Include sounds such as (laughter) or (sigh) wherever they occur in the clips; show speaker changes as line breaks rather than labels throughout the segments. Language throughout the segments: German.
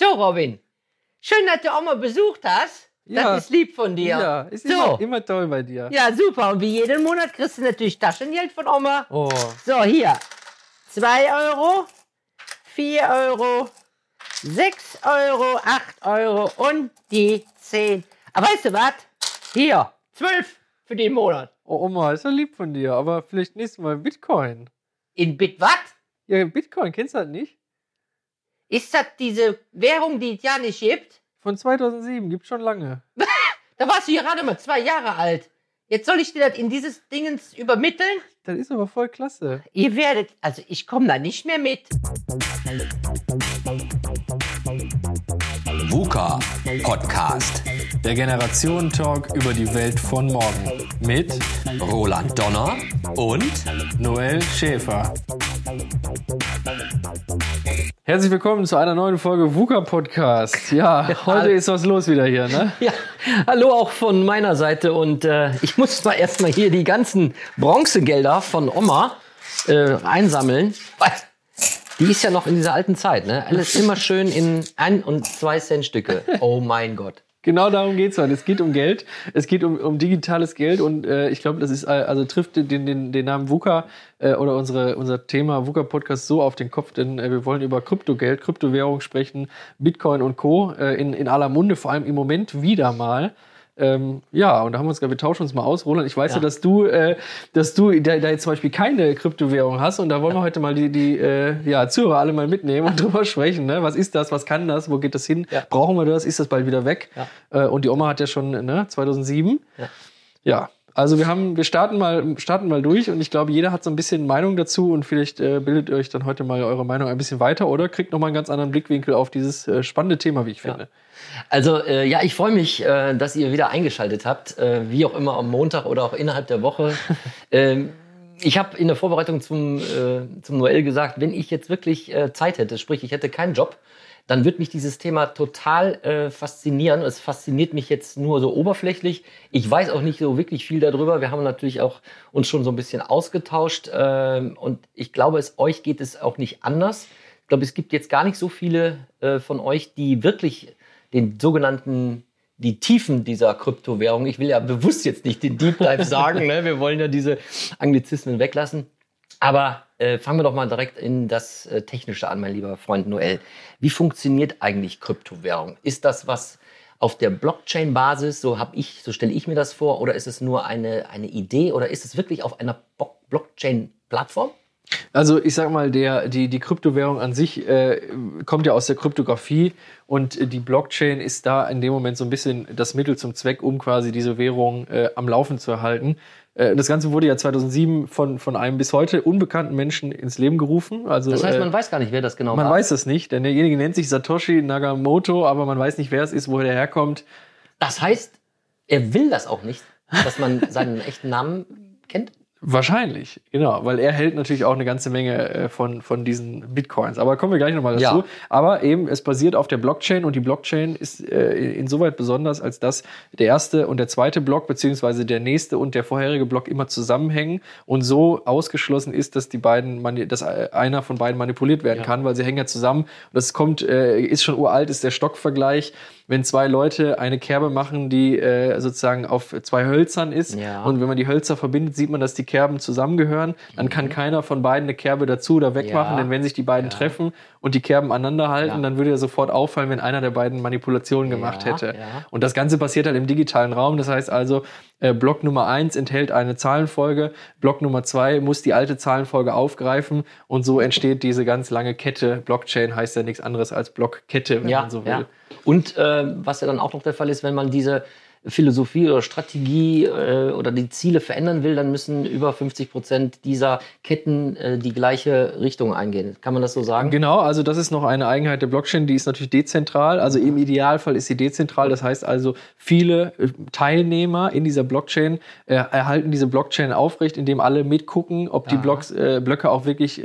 So, Robin. Schön, dass du auch mal besucht hast.
Ja.
Das ist lieb von dir.
Ja, ist
so.
immer, immer toll bei dir.
Ja, super. Und wie jeden Monat kriegst du natürlich Taschengeld von Oma.
Oh,
So, hier. 2 Euro, 4 Euro, 6 Euro, 8 Euro und die 10. Aber weißt du was? Hier, 12 für den Monat.
oh, Oma, ist ja lieb von dir, aber vielleicht nächstes Mal Bitcoin.
In Bit was?
Ja, Bitcoin, kennst du das nicht?
Ist das diese Währung, die es ja nicht gibt?
Von 2007, gibt schon lange. (laughs)
Da warst du ja gerade mal zwei Jahre alt. Jetzt soll ich dir das in dieses Dingens übermitteln?
Das ist aber voll klasse.
Ihr werdet, also ich komme da nicht mehr mit.
VUCA Podcast.
Der Generationen-Talk über die Welt von morgen. Mit
Roland Donner und
Noel Schäfer. Herzlich willkommen zu einer neuen Folge VUCA Podcast. Ja, heute ist was los wieder hier, ne?
Ja, hallo auch von meiner Seite und äh, ich muss mal erstmal hier die ganzen Bronzegelder von Oma äh, einsammeln. Weil Die ist ja noch in dieser alten Zeit, ne? Alles immer schön in ein und zwei Cent Stücke. Oh mein Gott.
Genau darum geht's heute. Es geht um Geld, es geht um, um digitales Geld und äh, ich glaube, das ist äh, also trifft den, den, den Namen VUCA äh, oder unsere, unser Thema VUCA Podcast so auf den Kopf, denn äh, wir wollen über Kryptogeld, Kryptowährung sprechen, Bitcoin und Co. Äh, in, in aller Munde, vor allem im Moment wieder mal. Ähm, ja, und da haben wir uns gesagt, wir tauschen uns mal aus. Roland, ich weiß ja,
Ja.
dass du, äh, dass du da, da jetzt zum Beispiel keine Kryptowährung hast und da wollen wir heute mal die, die äh, ja, Zuhörer alle mal mitnehmen und drüber sprechen. Ne? Was ist das? Was kann das? Wo geht das hin?
Ja.
Brauchen wir das? Ist das bald wieder weg?
Ja.
Äh, und die Oma hat ja schon ne, 2007.
Ja.
Ja. Also wir haben, wir starten mal, starten mal durch und ich glaube, jeder hat so ein bisschen Meinung dazu und vielleicht äh, bildet ihr euch dann heute mal eure Meinung ein bisschen weiter oder kriegt nochmal einen ganz anderen Blickwinkel auf dieses äh, spannende Thema, wie ich finde.
Also äh, ja, ich freue mich, äh, dass ihr wieder eingeschaltet habt, äh, wie auch immer am Montag oder auch innerhalb der Woche. (laughs) ähm, ich habe in der Vorbereitung zum, äh, zum Noel gesagt, wenn ich jetzt wirklich Zeit hätte, sprich ich hätte keinen Job, dann wird mich dieses Thema total äh, faszinieren. Es fasziniert mich jetzt nur so oberflächlich. Ich weiß auch nicht so wirklich viel darüber. Wir haben natürlich auch uns schon so ein bisschen ausgetauscht ähm, und ich glaube, es euch geht es auch nicht anders. Ich glaube, es gibt jetzt gar nicht so viele äh, von euch, die wirklich den sogenannten die Tiefen dieser Kryptowährung. Ich will ja bewusst jetzt nicht den Deep Dive sagen, (laughs) ne? wir wollen ja diese Anglizismen weglassen. Aber äh, fangen wir doch mal direkt in das äh, Technische an, mein lieber Freund Noel. Wie funktioniert eigentlich Kryptowährung? Ist das was auf der Blockchain-Basis, so habe ich, so stelle ich mir das vor, oder ist es nur eine, eine Idee oder ist es wirklich auf einer Bo- Blockchain-Plattform?
Also ich sag mal, der, die, die Kryptowährung an sich äh, kommt ja aus der Kryptographie und äh, die Blockchain ist da in dem Moment so ein bisschen das Mittel zum Zweck, um quasi diese Währung äh, am Laufen zu erhalten. Äh, das Ganze wurde ja 2007 von, von einem bis heute unbekannten Menschen ins Leben gerufen. Also,
Das heißt,
äh,
man weiß gar nicht, wer das genau
man
war.
weiß es nicht, denn derjenige nennt sich Satoshi Nakamoto, aber man weiß nicht, wer es ist, woher der herkommt.
Das heißt, er will das auch nicht, dass man seinen echten Namen kennt.
Wahrscheinlich, genau, weil er hält natürlich auch eine ganze Menge äh, von, von diesen Bitcoins. Aber kommen wir gleich nochmal dazu.
Ja.
Aber eben, es basiert auf der Blockchain und die Blockchain ist äh, insoweit besonders, als dass der erste und der zweite Block, beziehungsweise der nächste und der vorherige Block immer zusammenhängen und so ausgeschlossen ist, dass die beiden, dass äh, einer von beiden manipuliert werden
Ja.
kann, weil sie hängen ja zusammen. Das kommt, äh, ist schon uralt, ist der Stockvergleich. Wenn zwei Leute eine Kerbe machen, die äh, sozusagen auf zwei Hölzern ist
Ja.
und wenn man die Hölzer verbindet, sieht man, dass die Kerben zusammengehören. Dann kann keiner von beiden eine Kerbe dazu oder wegmachen,
Mhm. Ja.
denn wenn sich die beiden
Ja.
treffen und die Kerben aneinander halten, dann würde ja sofort auffallen, wenn einer der beiden Manipulationen gemacht hätte. Und das Ganze passiert halt im digitalen Raum. Das heißt also, äh, Block Nummer eins enthält eine Zahlenfolge, Block Nummer zwei muss die alte Zahlenfolge aufgreifen und so entsteht diese ganz lange Kette. Blockchain heißt ja nichts anderes als Blockkette, wenn man so will.
Und äh, was ja dann auch noch der Fall ist, wenn man diese Philosophie oder Strategie äh, oder die Ziele verändern will, dann müssen über 50 Prozent dieser Ketten äh, die gleiche Richtung eingehen. Kann man das so sagen?
Genau, also das ist noch eine Eigenheit der Blockchain, die ist natürlich dezentral. Also im Idealfall ist sie dezentral. Das heißt also, viele äh, Teilnehmer in dieser Blockchain äh, erhalten diese Blockchain aufrecht, indem alle mitgucken, ob die. Blocks, äh, Blöcke auch wirklich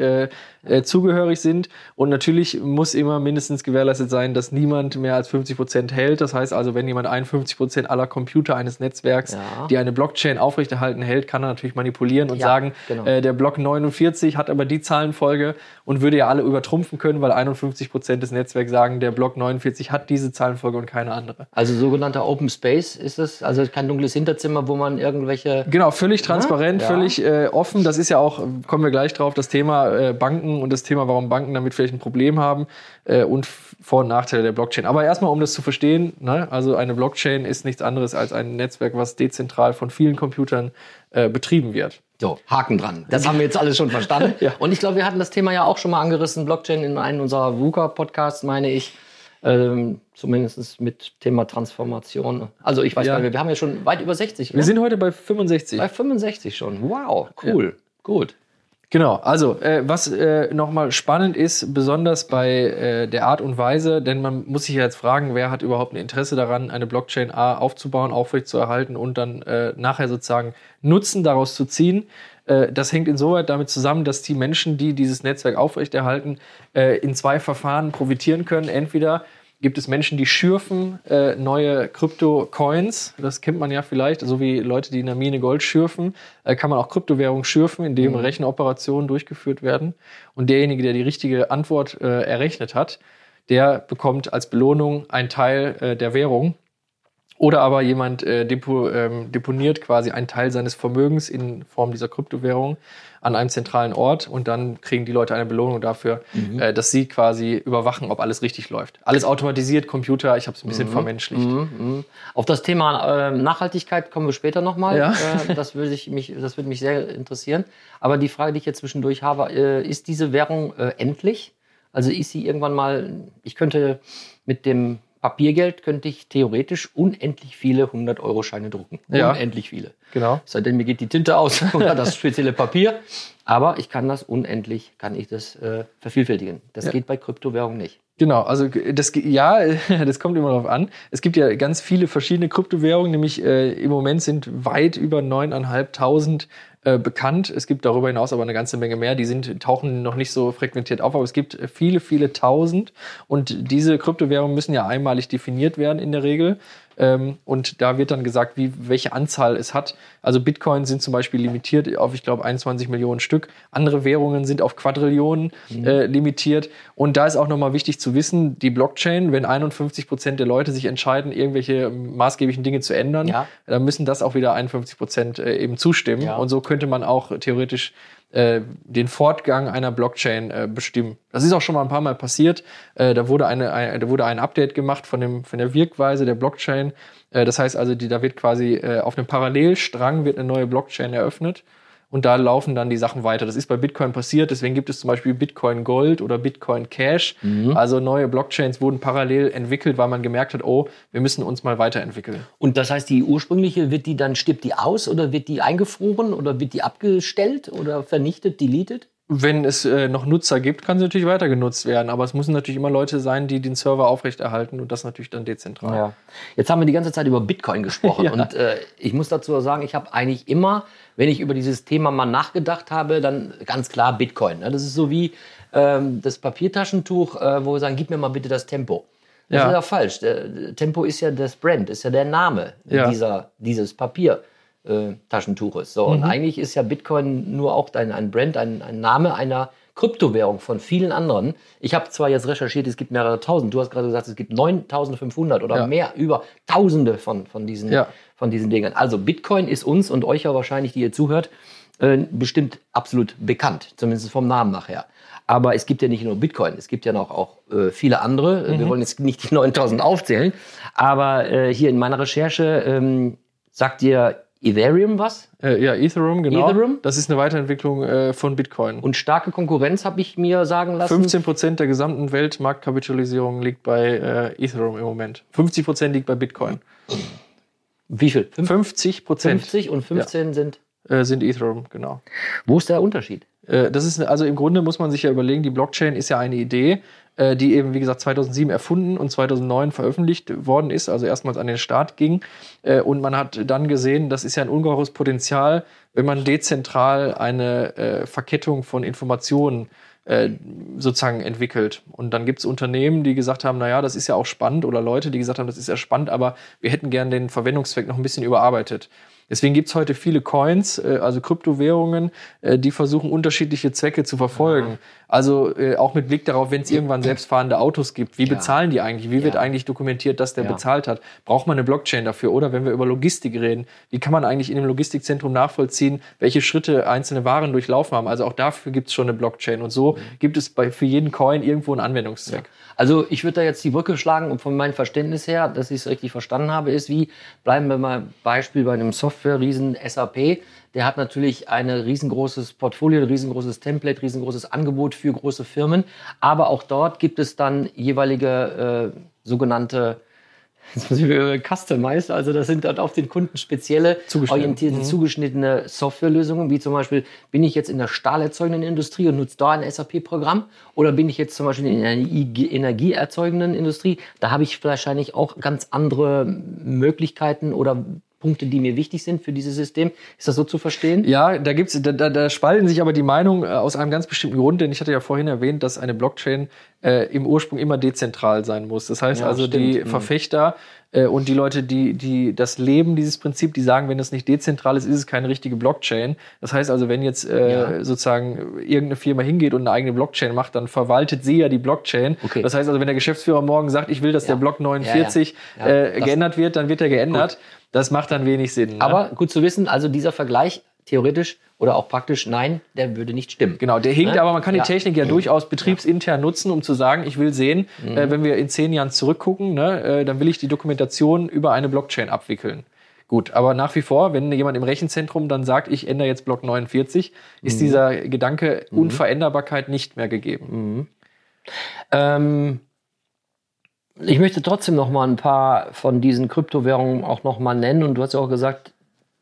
äh, zugehörig sind. Und natürlich muss immer mindestens gewährleistet sein, dass niemand mehr als 50 Prozent hält. Das heißt also, wenn jemand 51 Prozent aller Computer eines Netzwerks,
Ja.
die eine Blockchain aufrechterhalten hält, kann er natürlich manipulieren und
Ja,
sagen,
genau.
äh, der Block 49 hat aber die Zahlenfolge und würde ja alle übertrumpfen können, weil 51 Prozent des Netzwerks sagen, der Block 49 hat diese Zahlenfolge und keine andere.
Also sogenannter Open Space ist es, also kein dunkles Hinterzimmer, wo man irgendwelche.
Genau, völlig transparent,
Ja.
völlig äh, offen. Das ist ja auch, kommen wir gleich drauf, das Thema äh, Banken und das Thema, warum Banken damit vielleicht ein Problem haben äh, und Vor- und Nachteile der Blockchain. Aber erstmal, um das zu verstehen, ne, also eine Blockchain ist nichts anderes als ein Netzwerk, was dezentral von vielen Computern äh, betrieben wird.
So, Haken dran. Das haben wir jetzt alles schon verstanden. (laughs)
Ja.
Und ich glaube, wir hatten das Thema ja auch schon mal angerissen, Blockchain in einem unserer VUCA-Podcasts, meine ich. Ähm, zumindest mit Thema Transformation. Also ich weiß
Ja.
gar nicht, wir haben ja schon weit über 60.
Wir
ne?
sind heute bei 65.
bei 65 schon. Wow, cool. Gut.
Genau, also äh, was äh, nochmal spannend ist, besonders bei äh, der Art und Weise, denn man muss sich jetzt fragen, wer hat überhaupt ein Interesse daran, eine Blockchain A aufzubauen, aufrechtzuerhalten und dann äh, nachher sozusagen Nutzen daraus zu ziehen. Äh, das hängt insoweit damit zusammen, dass die Menschen, die dieses Netzwerk aufrechterhalten, äh, in zwei Verfahren profitieren können. Entweder gibt es Menschen, die schürfen äh, neue Krypto-Coins. Das kennt man ja vielleicht, so wie Leute, die in der Mine Gold schürfen, äh, kann man auch Kryptowährungen schürfen, indem Rechenoperationen durchgeführt werden. Und derjenige, der die richtige Antwort äh, errechnet hat, der bekommt als Belohnung einen Teil äh, der Währung. Oder aber jemand äh, depo, ähm, deponiert quasi einen Teil seines Vermögens in Form dieser Kryptowährung an einem zentralen Ort und dann kriegen die Leute eine Belohnung dafür, äh, dass sie quasi überwachen, ob alles richtig läuft. Alles automatisiert, Computer, ich habe es ein bisschen vermenschlicht.
Mhm. Auf das Thema äh, Nachhaltigkeit kommen wir später nochmal.
Ja.
Äh, das, würde ich mich, das würde mich sehr interessieren. Aber die Frage, die ich jetzt zwischendurch habe, äh, ist diese Währung äh, endlich? Also ist sie irgendwann mal, ich könnte mit dem Papiergeld, könnte ich theoretisch unendlich viele 100-Euro-Scheine drucken.
Ja.
Unendlich viele.
Genau.
Seitdem mir geht die Tinte aus (laughs) oder das spezielle Papier. Aber ich kann das unendlich, kann ich das äh, vervielfältigen. Das
Ja.
geht bei Kryptowährungen nicht.
Genau, also das ja, (laughs) das kommt immer darauf an. Es gibt ja ganz viele verschiedene Kryptowährungen, nämlich äh, im Moment sind weit über 9.500 äh, bekannt. Es gibt darüber hinaus aber eine ganze Menge mehr. Die sind, tauchen noch nicht so frequentiert auf, aber es gibt viele, viele tausend. Und diese Kryptowährungen müssen ja einmalig definiert werden in der Regel. Ähm, und da wird dann gesagt, wie, welche Anzahl es hat. Also Bitcoin sind zum Beispiel limitiert auf, ich glaube, 21 Millionen Stück. Andere Währungen sind auf Quadrillionen äh, limitiert. Und da ist auch nochmal wichtig zu wissen, die Blockchain, wenn 51 Prozent der Leute sich entscheiden, irgendwelche maßgeblichen Dinge zu ändern,
Ja.
dann müssen das auch wieder 51 Prozent äh, eben zustimmen.
Ja.
Und so könnte man auch theoretisch äh, den Fortgang einer Blockchain äh, bestimmen. Das ist auch schon mal ein paar Mal passiert. Äh, da, wurde eine, ein, da wurde ein Update gemacht von, dem, von der Wirkweise der Blockchain. Äh, das heißt also, die, da wird quasi äh, auf einem Parallelstrang wird eine neue Blockchain eröffnet. Und da laufen dann die Sachen weiter. Das ist bei Bitcoin passiert. Deswegen gibt es zum Beispiel Bitcoin Gold oder Bitcoin Cash. Also neue Blockchains wurden parallel entwickelt, weil man gemerkt hat, oh, wir müssen uns mal weiterentwickeln.
Und das heißt, die ursprüngliche, wird die dann, stirbt die aus oder wird die eingefroren oder wird die abgestellt oder vernichtet, deleted?
Wenn es äh, noch Nutzer gibt, kann sie natürlich weiter genutzt werden. Aber es müssen natürlich immer Leute sein, die den Server aufrechterhalten und das natürlich dann dezentral.
Ja. Jetzt haben wir die ganze Zeit über Bitcoin gesprochen (laughs)
Ja.
und äh, ich muss dazu sagen, ich habe eigentlich immer, wenn ich über dieses Thema mal nachgedacht habe, dann ganz klar Bitcoin. Ne? Das ist so wie ähm, das Papiertaschentuch, äh, wo wir sagen, gib mir mal bitte das Tempo. Das
Ja.
ist ja falsch. Der, Tempo ist ja das Brand, ist ja der Name dieser, dieses Papier. Äh, Taschentuches. So, und eigentlich ist ja Bitcoin nur auch ein, ein Brand, ein, ein Name einer Kryptowährung von vielen anderen. Ich habe zwar jetzt recherchiert, es gibt mehrere tausend. Du hast gerade gesagt, es gibt 9500 oder
Ja.
mehr, über tausende von, von, diesen,
Ja.
von diesen Dingern. Also Bitcoin ist uns und euch ja wahrscheinlich, die ihr zuhört, äh, bestimmt absolut bekannt, zumindest vom Namen nachher. Aber es gibt ja nicht nur Bitcoin, es gibt ja noch auch äh, viele andere.
Mhm.
Wir wollen jetzt nicht die 9000 aufzählen, aber äh, hier in meiner Recherche ähm, sagt dir Ethereum was?
Äh, ja, Ethereum, genau.
Ethereum?
Das ist eine Weiterentwicklung äh, von Bitcoin.
Und starke Konkurrenz habe ich mir sagen lassen.
15 Prozent der gesamten Weltmarktkapitalisierung liegt bei äh, Ethereum im Moment. 50 Prozent liegt bei Bitcoin.
Wie viel? Fünf-
50 Prozent
50 und 15 sind.
äh, sind Ethereum, genau.
Wo ist der Unterschied?
Äh, Das ist, also im Grunde muss man sich ja überlegen, die Blockchain ist ja eine Idee, äh, die eben, wie gesagt, 2007 erfunden und 2009 veröffentlicht worden ist, also erstmals an den Start ging. Äh, Und man hat dann gesehen, das ist ja ein ungeheures Potenzial, wenn man dezentral eine äh, Verkettung von Informationen äh, sozusagen entwickelt. Und dann gibt es Unternehmen, die gesagt haben, naja, das ist ja auch spannend oder Leute, die gesagt haben, das ist ja spannend, aber wir hätten gern den Verwendungszweck noch ein bisschen überarbeitet. Deswegen gibt es heute viele Coins, äh, also Kryptowährungen, äh, die versuchen, unterschiedliche Zwecke zu verfolgen. Ja. Also äh, auch mit Blick darauf, wenn es irgendwann selbstfahrende Autos gibt, wie ja. bezahlen die eigentlich? Wie ja. wird eigentlich dokumentiert, dass der bezahlt hat? Braucht man eine Blockchain dafür? Oder wenn wir über Logistik reden, wie kann man eigentlich in einem Logistikzentrum nachvollziehen, welche Schritte einzelne Waren durchlaufen haben? Also auch dafür gibt es schon eine Blockchain. Und so mhm. gibt es bei, für jeden Coin irgendwo einen Anwendungszweck.
Also ich würde da jetzt die Brücke schlagen und von meinem Verständnis her, dass ich es richtig verstanden habe, ist wie, bleiben wir mal Beispiel bei einem Software-Riesen SAP der hat natürlich ein riesengroßes Portfolio, ein riesengroßes Template, riesengroßes Angebot für große Firmen. Aber auch dort gibt es dann jeweilige äh, sogenannte (laughs) Customized, also das sind dann auf den Kunden spezielle, orientierte, mhm. zugeschnittene Softwarelösungen, wie zum Beispiel, bin ich jetzt in der stahlerzeugenden Industrie und nutze da ein SAP-Programm oder bin ich jetzt zum Beispiel in einer energieerzeugenden Industrie, da habe ich wahrscheinlich auch ganz andere Möglichkeiten oder Punkte, die mir wichtig sind für dieses System. Ist das so zu verstehen?
Ja, da gibt's, da, da, da spalten sich aber die Meinungen äh, aus einem ganz bestimmten Grund, denn ich hatte ja vorhin erwähnt, dass eine Blockchain äh, im Ursprung immer dezentral sein muss. Das heißt ja, also, stimmt. die mhm. Verfechter und die Leute, die, die das leben, dieses Prinzip, die sagen, wenn das nicht dezentral ist, ist es keine richtige Blockchain. Das heißt also, wenn jetzt äh, ja. sozusagen irgendeine Firma hingeht und eine eigene Blockchain macht, dann verwaltet sie ja die Blockchain. Okay. Das heißt also, wenn der Geschäftsführer morgen sagt, ich will, dass ja. der Block 49 äh, geändert wird, dann wird er geändert. Gut. Das macht dann wenig Sinn.
Ne? Aber gut zu wissen, also dieser Vergleich theoretisch oder auch praktisch, nein, der würde nicht stimmen.
Genau, der hinkt, ne? aber man kann die Technik ja mhm. durchaus betriebsintern nutzen, um zu sagen, ich will sehen, mhm. äh, wenn wir in zehn Jahren zurückgucken, ne, äh, dann will ich die Dokumentation über eine Blockchain abwickeln. Gut, aber nach wie vor, wenn jemand im Rechenzentrum dann sagt, ich ändere jetzt Block 49, ist mhm. dieser Gedanke mhm. Unveränderbarkeit nicht mehr gegeben.
Mhm. Ähm, ich möchte trotzdem noch mal ein paar von diesen Kryptowährungen auch noch mal nennen. Und du hast ja auch gesagt,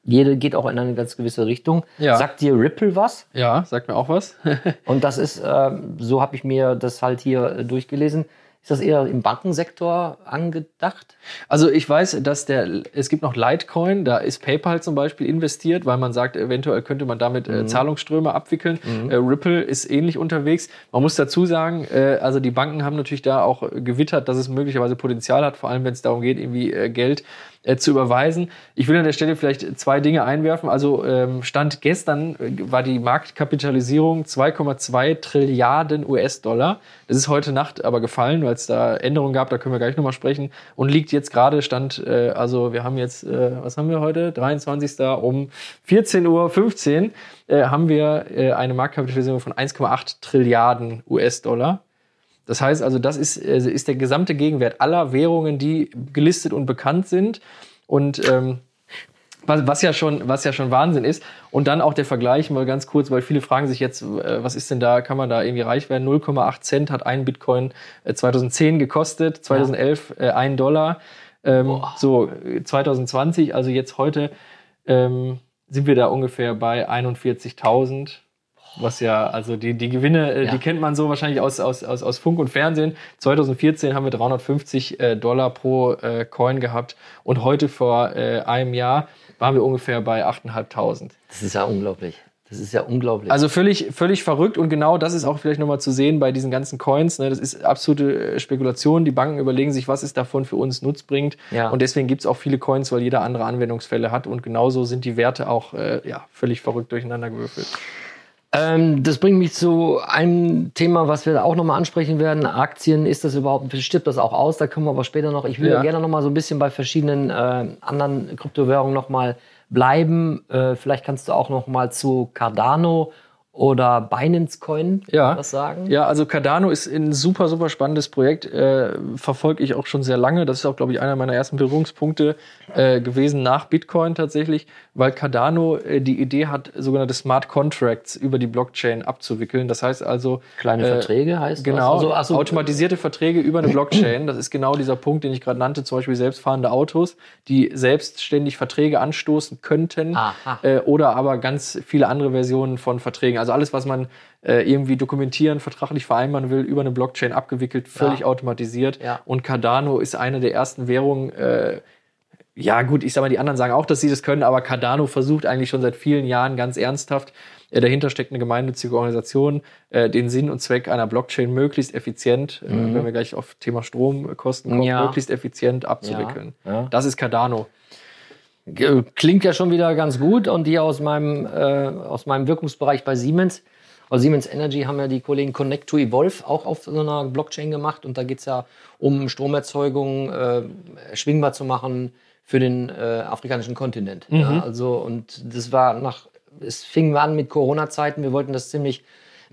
jede geht auch in eine ganz gewisse Richtung. Ja. Sagt dir Ripple was?
Ja, sagt mir auch was. (laughs)
und das ist, äh, so habe ich mir das halt hier äh, durchgelesen. Ist das eher im Bankensektor angedacht?
Also ich weiß, dass der, es gibt noch Litecoin, da ist PayPal zum Beispiel investiert, weil man sagt, eventuell könnte man damit äh, mhm. Zahlungsströme abwickeln. Mhm. Äh, Ripple ist ähnlich unterwegs. Man muss dazu sagen, äh, also die Banken haben natürlich da auch gewittert, dass es möglicherweise Potenzial hat, vor allem wenn es darum geht, irgendwie äh, Geld äh, zu überweisen. Ich will an der Stelle vielleicht zwei Dinge einwerfen. Also ähm, Stand gestern äh, war die Marktkapitalisierung 2,2 Trilliarden US-Dollar. Das ist heute Nacht aber gefallen, weil es da Änderungen gab, da können wir gleich nochmal sprechen. Und liegt jetzt gerade Stand, äh, also wir haben jetzt, äh, was haben wir heute? 23. um 14.15 Uhr äh, haben wir äh, eine Marktkapitalisierung von 1,8 Trilliarden US-Dollar. Das heißt also, das ist, also ist der gesamte Gegenwert aller Währungen, die gelistet und bekannt sind. Und ähm, was, was, ja schon, was ja schon Wahnsinn ist. Und dann auch der Vergleich mal ganz kurz, weil viele fragen sich jetzt, äh, was ist denn da, kann man da irgendwie reich werden? 0,8 Cent hat ein Bitcoin 2010 äh, gekostet, 2011 ja. äh, 1 Dollar. Ähm, so 2020, also jetzt heute, ähm, sind wir da ungefähr bei 41.000 was ja, also die, die Gewinne, äh, ja. die kennt man so wahrscheinlich aus, aus, aus, aus Funk und Fernsehen. 2014 haben wir 350 äh, Dollar pro äh, Coin gehabt und heute vor äh, einem Jahr waren wir ungefähr bei 8.500.
Das ist ja unglaublich. Das ist ja unglaublich.
Also völlig, völlig verrückt und genau das ist auch vielleicht nochmal zu sehen bei diesen ganzen Coins. Ne? Das ist absolute äh, Spekulation. Die Banken überlegen sich, was ist davon für uns nutzbringend. Ja. Und deswegen gibt es auch viele Coins, weil jeder andere Anwendungsfälle hat. Und genauso sind die Werte auch äh, ja, völlig verrückt durcheinander gewürfelt.
Ähm, das bringt mich zu einem Thema, was wir auch nochmal ansprechen werden. Aktien, ist das überhaupt, stirbt das auch aus? Da kommen wir aber später noch. Ich will ja. gerne nochmal so ein bisschen bei verschiedenen äh, anderen Kryptowährungen nochmal bleiben. Äh, vielleicht kannst du auch nochmal zu Cardano oder Binance Coin
ja. was sagen? Ja, also Cardano ist ein super, super spannendes Projekt. Äh, verfolge ich auch schon sehr lange. Das ist auch, glaube ich, einer meiner ersten Berührungspunkte äh, gewesen nach Bitcoin tatsächlich, weil Cardano äh, die Idee hat, sogenannte Smart Contracts über die Blockchain abzuwickeln. Das heißt also.
Kleine äh, Verträge heißt
Genau, also, also, automatisierte Verträge über eine Blockchain. Das ist genau dieser Punkt, den ich gerade nannte, zum Beispiel selbstfahrende Autos, die selbstständig Verträge anstoßen könnten. Äh, oder aber ganz viele andere Versionen von Verträgen. Also alles, was man äh, irgendwie dokumentieren, vertraglich vereinbaren will, über eine Blockchain abgewickelt, völlig ja. automatisiert. Ja. Und Cardano ist eine der ersten Währungen. Äh, ja, gut, ich sag mal, die anderen sagen auch, dass sie das können, aber Cardano versucht eigentlich schon seit vielen Jahren ganz ernsthaft Äh, dahinter steckt eine gemeinnützige Organisation, äh, den Sinn und Zweck einer Blockchain möglichst effizient, äh,
Mhm.
wenn wir gleich auf Thema Stromkosten kommen,
Ja.
möglichst effizient abzuwickeln.
Ja, ja.
Das ist Cardano.
Klingt ja schon wieder ganz gut. Und hier aus meinem, äh, aus meinem Wirkungsbereich bei Siemens, aus Siemens Energy haben ja die Kollegen Connect to Evolve auch auf so einer Blockchain gemacht. Und da geht es ja um Stromerzeugung äh, schwingbar zu machen für den äh, afrikanischen Kontinent. Ja, also, und das war nach, es fing an mit Corona-Zeiten. Wir wollten das ziemlich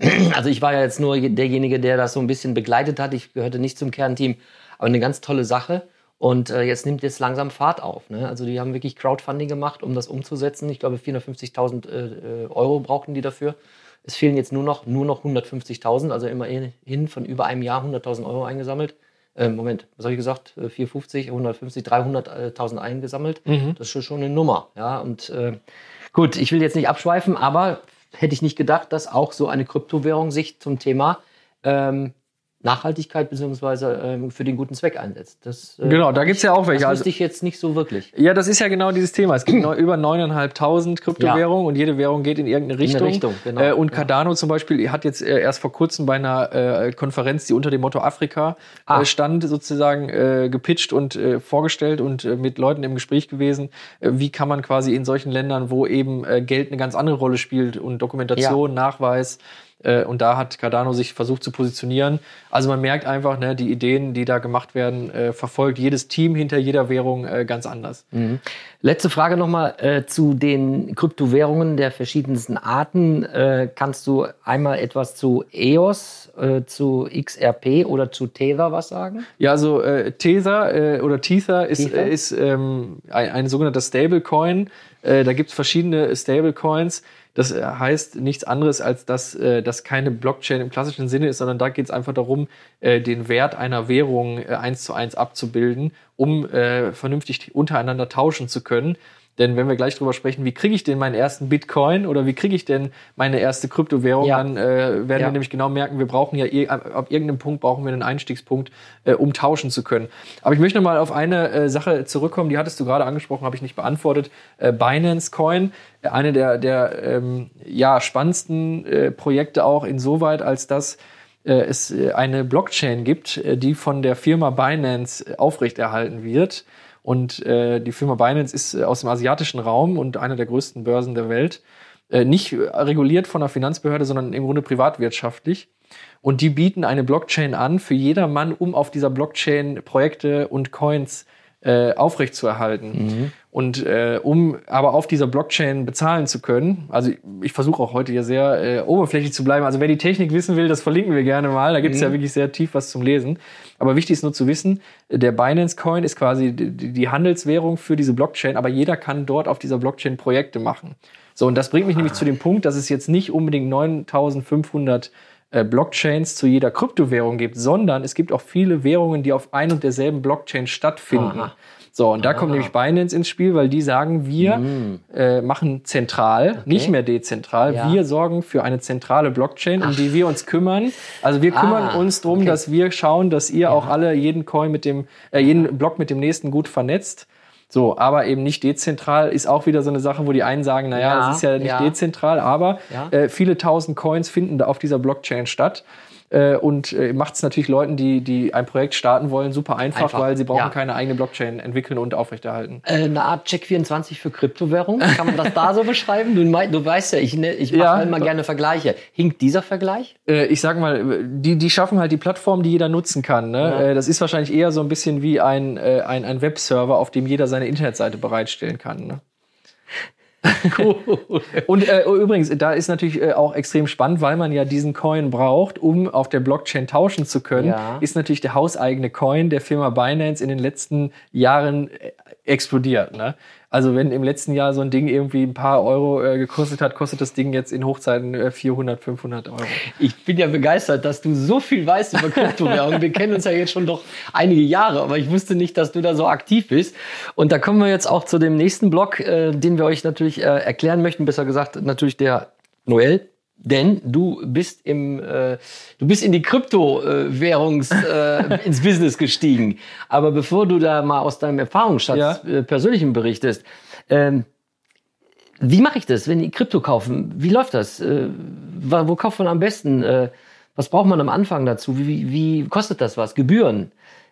(clears throat) also ich war ja jetzt nur derjenige, der das so ein bisschen begleitet hat. Ich gehörte nicht zum Kernteam, aber eine ganz tolle Sache. Und äh, jetzt nimmt jetzt langsam Fahrt auf. Ne? Also die haben wirklich Crowdfunding gemacht, um das umzusetzen. Ich glaube 450.000 äh, äh, Euro brauchten die dafür. Es fehlen jetzt nur noch, nur noch 150.000, also immerhin von über einem Jahr 100.000 Euro eingesammelt. Äh, Moment, was habe ich gesagt? Äh, 450, 150, 300.000 eingesammelt. Das ist schon- schon eine Nummer. Ja? Und äh, gut, ich will jetzt nicht abschweifen, aber hätte ich nicht gedacht, dass auch so eine Kryptowährung sich zum Thema ähm, Nachhaltigkeit beziehungsweise ähm, für den guten Zweck einsetzt. Das, äh,
Genau, da gibt's ja auch welche.
Das
Also-
wusste ich jetzt nicht so wirklich.
Ja, das ist ja genau dieses Thema. Es gibt (clears throat) über 9.500 Kryptowährungen und jede Währung geht in irgendeine Richtung.
Richtung, genau.
äh, und
Ja.
Cardano zum Beispiel hat jetzt äh, erst vor kurzem bei einer äh, Konferenz, die unter dem Motto Afrika
Ah.
äh, stand, sozusagen äh, gepitcht und äh, vorgestellt und äh, mit Leuten im Gespräch gewesen. Äh, wie kann man quasi in solchen Ländern, wo eben äh, Geld eine ganz andere Rolle spielt und Dokumentation, Nachweis, äh, und da hat Cardano sich versucht zu positionieren. Also man merkt einfach, ne, die Ideen, die da gemacht werden, äh, verfolgt jedes Team hinter jeder Währung äh, ganz anders.
Letzte Frage nochmal äh, zu den Kryptowährungen der verschiedensten Arten. Äh, kannst du einmal etwas zu EOS, äh, zu XRP oder zu Tether was sagen?
Ja, also äh, Tether oder Tether ist,
Tether?
ist ähm, ein, ein sogenannter Stablecoin. Da gibt es verschiedene Stablecoins. Das äh, heißt nichts anderes, als dass äh, das keine Blockchain im klassischen Sinne ist, sondern da geht es einfach darum, äh, den Wert einer Währung äh, eins zu eins abzubilden, um äh, vernünftig untereinander tauschen zu können. Denn wenn wir gleich drüber sprechen, wie kriege ich denn meinen ersten Bitcoin oder wie kriege ich denn meine erste Kryptowährung,
Ja.
dann äh, werden
Ja.
wir nämlich genau merken, wir brauchen ja ir- ab, irgendeinem Punkt brauchen wir einen Einstiegspunkt, äh, um tauschen zu können. Aber ich möchte noch mal auf eine äh, Sache zurückkommen, die hattest du gerade angesprochen, habe ich nicht beantwortet. Äh, Binance Coin, äh, eine der, der ähm, ja, spannendsten äh, Projekte auch insoweit, als dass äh, es äh, eine Blockchain gibt, die von der Firma Binance aufrechterhalten wird. Und äh, die Firma Binance ist äh, aus dem asiatischen Raum und einer der größten Börsen der Welt. Äh, nicht äh, reguliert von einer Finanzbehörde, sondern im Grunde privatwirtschaftlich. Und die bieten eine Blockchain an für jedermann, um auf dieser Blockchain Projekte und Coins äh, aufrechtzuerhalten. Und äh, um aber auf dieser Blockchain bezahlen zu können, also ich, ich versuche auch heute hier sehr äh, oberflächlich zu bleiben. Also wer die Technik wissen will, das verlinken wir gerne mal. Da gibt es ja wirklich sehr tief was zum Lesen. Aber wichtig ist nur zu wissen, der Binance Coin ist quasi die, die Handelswährung für diese Blockchain, aber jeder kann dort auf dieser Blockchain Projekte machen. So, und das bringt mich nämlich zu dem Punkt, dass es jetzt nicht unbedingt 9500 äh, Blockchains zu jeder Kryptowährung gibt, sondern es gibt auch viele Währungen, die auf ein und derselben Blockchain stattfinden.
Aha.
So, und da kommt nämlich Binance ins Spiel, weil die sagen, wir äh, machen zentral, nicht mehr dezentral.
Ja.
Wir sorgen für eine zentrale Blockchain, um die wir uns kümmern. Also wir kümmern
Ah,
uns drum,
okay.
dass wir schauen, dass ihr auch alle jeden Coin mit dem, äh, jeden Block mit dem nächsten gut vernetzt. So, aber eben nicht dezentral ist auch wieder so eine Sache, wo die einen sagen, naja,
Ja,
das ist ja nicht
ja.
dezentral, aber
Ja.
äh, viele tausend Coins finden da auf dieser Blockchain statt. Äh, und äh, macht es natürlich Leuten, die, die ein Projekt starten wollen, super einfach,
Einfach,
weil sie brauchen
ja.
keine eigene Blockchain entwickeln und aufrechterhalten.
Äh, eine Art Check24 für Kryptowährung. Kann man das da so (laughs) beschreiben? Du, du weißt ja, ich, ne, ich mache
Ja.
halt mal gerne Vergleiche. Hinkt dieser Vergleich?
Äh, ich sag mal, die, die schaffen halt die Plattform, die jeder nutzen kann. Ne?
Ja.
Äh, das ist wahrscheinlich eher so ein bisschen wie ein, äh, ein, ein Webserver, auf dem jeder seine Internetseite bereitstellen kann. Ne? (laughs)
Cool.
Und äh, übrigens, da ist natürlich äh, auch extrem spannend, weil man ja diesen Coin braucht, um auf der Blockchain tauschen zu können,
Ja.
ist natürlich der hauseigene Coin der Firma Binance in den letzten Jahren äh, explodiert. Ne? Also wenn im letzten Jahr so ein Ding irgendwie ein paar Euro äh, gekostet hat, kostet das Ding jetzt in Hochzeiten äh, 400, 500 Euro.
Ich bin ja begeistert, dass du so viel weißt über Kryptowährungen. Wir kennen uns ja jetzt schon doch einige Jahre, aber ich wusste nicht, dass du da so aktiv bist. Und da kommen wir jetzt auch zu dem nächsten Block, äh, den wir euch natürlich äh, erklären möchten. Besser gesagt, natürlich der Noel. Denn du bist im, äh, du bist in die Kryptowährungs, äh, (laughs) ins Business gestiegen. Aber bevor du da mal aus deinem Erfahrungsschatz
Ja.
äh, persönlichen berichtest, ähm, Wie mache ich das, wenn die Krypto kaufen? Wie läuft das? Äh, wo kauft man am besten? Äh, was braucht man am Anfang dazu? Wie, wie, wie kostet das was? Gebühren?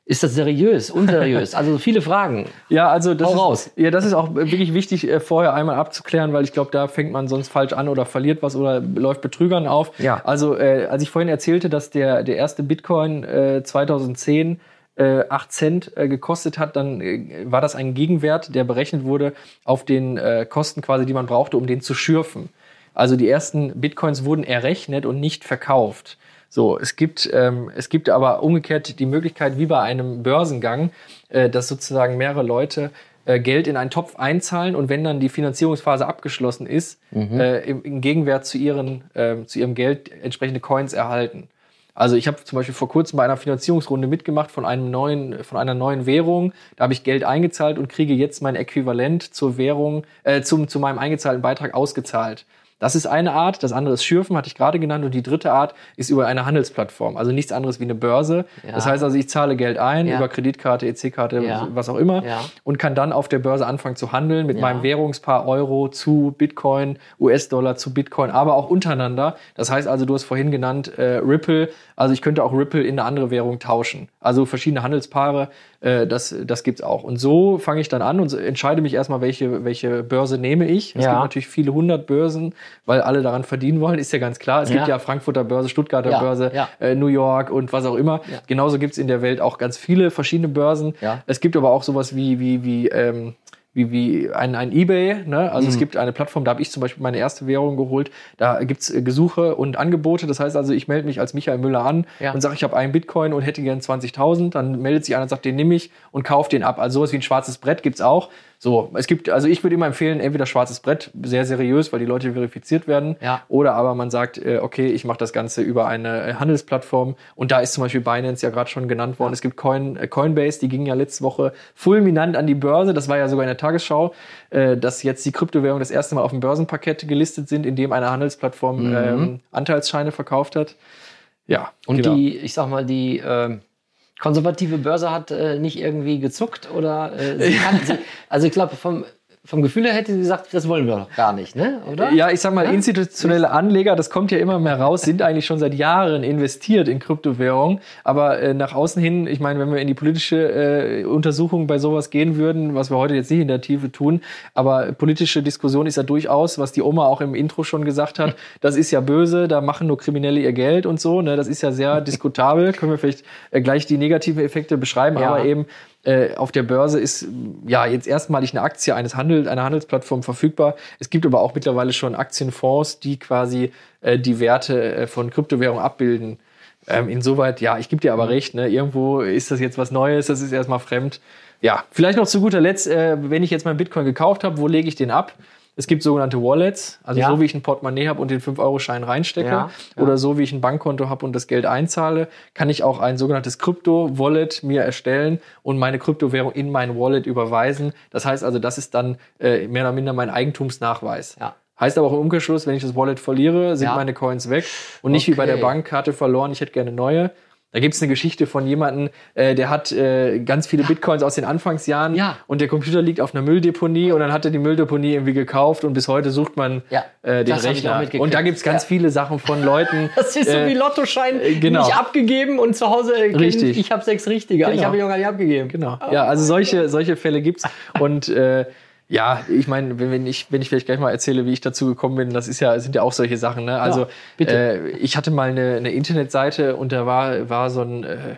Ist das seriös, unseriös? Also viele Fragen. (laughs)
Ja, also das
Hau
ist,
raus.
ja, das ist auch wirklich wichtig, äh, vorher einmal abzuklären, weil ich glaube, da fängt man sonst falsch an oder verliert was oder läuft Betrügern auf.
Ja.
Also äh, als ich vorhin erzählte, dass der, der erste Bitcoin äh, 2010 äh, 8 Cent äh, gekostet hat, dann äh, war das ein Gegenwert, der berechnet wurde auf den äh, Kosten quasi, die man brauchte, um den zu schürfen. Also die ersten Bitcoins wurden errechnet und nicht verkauft. So, es gibt, ähm, es gibt aber umgekehrt die Möglichkeit, wie bei einem Börsengang, äh, dass sozusagen mehrere Leute äh, Geld in einen Topf einzahlen und wenn dann die Finanzierungsphase abgeschlossen ist, äh, im, im Gegenwert zu, ihren, ähm, zu ihrem Geld entsprechende Coins erhalten. Also ich habe zum Beispiel vor kurzem bei einer Finanzierungsrunde mitgemacht von einem neuen, von einer neuen Währung. Da habe ich Geld eingezahlt und kriege jetzt mein Äquivalent zur Währung, äh, zum, zu meinem eingezahlten Beitrag ausgezahlt. Das ist eine Art, das andere ist Schürfen, hatte ich gerade genannt, und die dritte Art ist über eine Handelsplattform, also nichts anderes wie eine Börse.
Ja.
Das heißt also, ich zahle Geld ein
Ja.
über Kreditkarte, EC-Karte,
Ja.
was auch immer, und kann dann auf der Börse anfangen zu handeln mit meinem Währungspaar Euro zu Bitcoin, US-Dollar zu Bitcoin, aber auch untereinander. Das heißt also, du hast vorhin genannt äh, Ripple, also ich könnte auch Ripple in eine andere Währung tauschen. Also verschiedene Handelspaare, äh, das, das gibt's auch. Und so fange ich dann an und entscheide mich erstmal, welche, welche Börse nehme ich. Es
Ja.
gibt natürlich viele hundert Börsen, weil alle daran verdienen wollen, ist ja ganz klar. Es gibt
Ja.
ja Frankfurter Börse, Stuttgarter
Ja,
Börse,
ja.
Äh, New York und was auch immer.
Ja.
Genauso gibt's in der Welt auch ganz viele verschiedene Börsen.
Ja.
Es gibt aber auch sowas wie, wie, wie, ähm, wie, wie ein, ein Ebay. Ne? Also
Mhm.
es gibt eine Plattform, da habe ich zum Beispiel meine erste Währung geholt. Da gibt's äh, Gesuche und Angebote. Das heißt also, ich melde mich als Michael Müller an
Ja.
und sage, ich habe einen Bitcoin und hätte gern 20.000. Dann meldet sich einer und sagt, den nehme ich und kauft den ab. Also sowas wie ein schwarzes Brett gibt's auch. So, es gibt, also ich würde immer empfehlen, entweder schwarzes Brett, sehr seriös, weil die Leute verifiziert werden.
Ja.
Oder aber man sagt, äh, okay, ich mache das Ganze über eine äh, Handelsplattform. Und da ist zum Beispiel Binance ja gerade schon genannt worden. Es gibt Coin, äh, Coinbase, die ging ja letzte Woche fulminant an die Börse. Das war ja sogar in der Tagesschau, äh, dass jetzt die Kryptowährungen das erste Mal auf dem Börsenparkett gelistet sind, in dem eine Handelsplattform ähm, Anteilsscheine verkauft hat. Ja.
Und
genau.
die, ich sag mal, die ähm, konservative Börse hat äh, nicht irgendwie gezuckt oder äh, sie kann, sie, also ich glaube vom vom Gefühl her hätte sie gesagt, das wollen wir doch gar nicht, ne? Oder?
Ja, ich sag mal, institutionelle Anleger, das kommt ja immer mehr raus, sind eigentlich schon seit Jahren investiert in Kryptowährungen. Aber äh, nach außen hin, ich meine, wenn wir in die politische äh, Untersuchung bei sowas gehen würden, was wir heute jetzt nicht in der Tiefe tun, aber politische Diskussion ist ja durchaus, was die Oma auch im Intro schon gesagt hat, (laughs) das ist ja böse, da machen nur Kriminelle ihr Geld und so. Ne? Das ist ja sehr (laughs) diskutabel. Können wir vielleicht äh, gleich die negativen Effekte beschreiben,
Ja.
aber eben äh, auf der Börse ist ja jetzt erstmalig eine Aktie eines Handel, einer Handelsplattform verfügbar. Es gibt aber auch mittlerweile schon Aktienfonds, die quasi äh, die Werte äh, von Kryptowährungen abbilden. Ähm, insoweit, ja, ich gebe dir aber recht, ne? irgendwo ist das jetzt was Neues, das ist erstmal fremd. Ja, vielleicht noch zu guter Letzt, äh, wenn ich jetzt meinen Bitcoin gekauft habe, wo lege ich den ab? Es gibt sogenannte Wallets, also
Ja.
so wie ich ein Portemonnaie habe und den 5-Euro-Schein reinstecke
Ja, ja.
oder so wie ich ein Bankkonto habe und das Geld einzahle, kann ich auch ein sogenanntes Krypto-Wallet mir erstellen und meine Kryptowährung in mein Wallet überweisen. Das heißt also, das ist dann äh, mehr oder minder mein Eigentumsnachweis.
Ja.
Heißt aber auch im Umkehrschluss, wenn ich das Wallet verliere, sind meine Coins weg und nicht wie bei der
Okay.
Bankkarte verloren, ich hätte gerne neue. Da gibt es eine Geschichte von jemandem, äh, der hat äh, ganz viele Bitcoins aus den Anfangsjahren
Ja.
und der Computer liegt auf einer Mülldeponie und dann hat er die Mülldeponie irgendwie gekauft und bis heute sucht man
Ja,
äh, den
das ich
Rechner. Und da gibt es ganz
Ja.
viele Sachen von Leuten. (laughs)
Das ist so
äh,
wie Lottoschein
äh, genau.
nicht abgegeben und zu Hause äh,
Richtig.
ich habe sechs richtige. Ich
Genau.
habe ihn gar nicht abgegeben.
Genau. Ja, also solche, solche Fälle gibt's. Und äh, ja, ich meine, wenn, wenn ich, wenn ich vielleicht gleich mal erzähle, wie ich dazu gekommen bin, das ist ja, sind ja auch solche Sachen. Ne? Also
bitte.
Äh, ich hatte mal eine, eine Internetseite und da war, war so ein äh,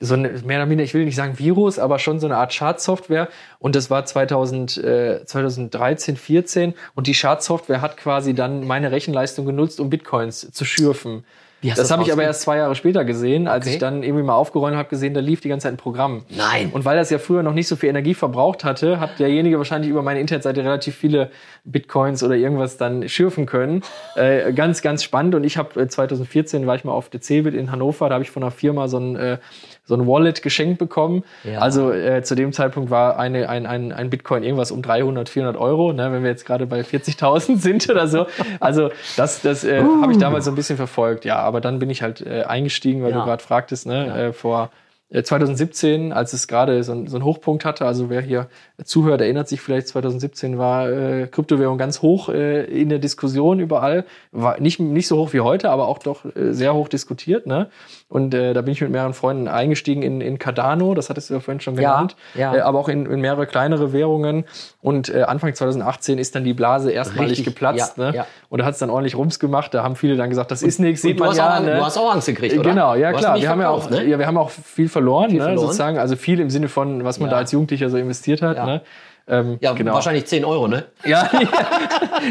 so ein mehr oder minder, ich will nicht sagen Virus, aber schon so eine Art Schadsoftware. Und das war 2000, äh, 2013, 14. Und die Schadsoftware hat quasi dann meine Rechenleistung genutzt, um Bitcoins zu schürfen. Das
du
habe ich aber erst zwei Jahre später gesehen, als
Okay.
ich dann irgendwie mal aufgeräumt habe, gesehen, da lief die ganze Zeit ein Programm.
Nein.
Und weil das ja früher noch nicht so viel Energie verbraucht hatte, hat derjenige wahrscheinlich über meine Internetseite relativ viele Bitcoins oder irgendwas dann schürfen können. Äh, ganz, ganz spannend. Und ich habe äh, 2014 war ich mal auf der Cebit in Hannover, da habe ich von einer Firma so ein, äh, so ein Wallet geschenkt bekommen.
Ja.
Also äh, zu dem Zeitpunkt war eine, ein, ein, ein Bitcoin irgendwas um 300, 400 Euro, ne, wenn wir jetzt gerade bei 40.000 (laughs) sind oder so. Also das, das äh, habe ich damals so ein bisschen verfolgt. Ja, aber dann bin ich halt äh, eingestiegen, weil
Ja.
du gerade fragtest, ne, äh, vor Äh, 2017, als es gerade so, so einen Hochpunkt hatte, also wer hier zuhört, erinnert sich vielleicht, 2017 war äh, Kryptowährung ganz hoch äh, in der Diskussion überall. War nicht, nicht so hoch wie heute, aber auch doch äh, sehr hoch diskutiert. Ne? Und äh, da bin ich mit mehreren Freunden eingestiegen in, in Cardano, das hattest du ja vorhin schon
Ja,
genannt,
ja.
Äh, aber auch in, in mehrere kleinere Währungen. Und äh, Anfang 2018 ist dann die Blase erstmalig
Richtig,
geplatzt.
ja,
ne?
ja.
Und da hat es dann ordentlich Rums gemacht. Da haben viele dann gesagt, das ist nichts, sieht
du,
man
hast
ja.
auch,
ne?
du hast auch Angst gekriegt, oder?
Genau, ja
Du
klar. Wir haben ja, auch,
ne?
ja, wir haben auch viel verloren, ne,
verloren.
sozusagen. Also viel im Sinne von, was man
Ja.
da als Jugendlicher so investiert hat.
Ja.
Ne? Ähm,
Ja,
genau.
wahrscheinlich 10 Euro, ne? (laughs)
Ja,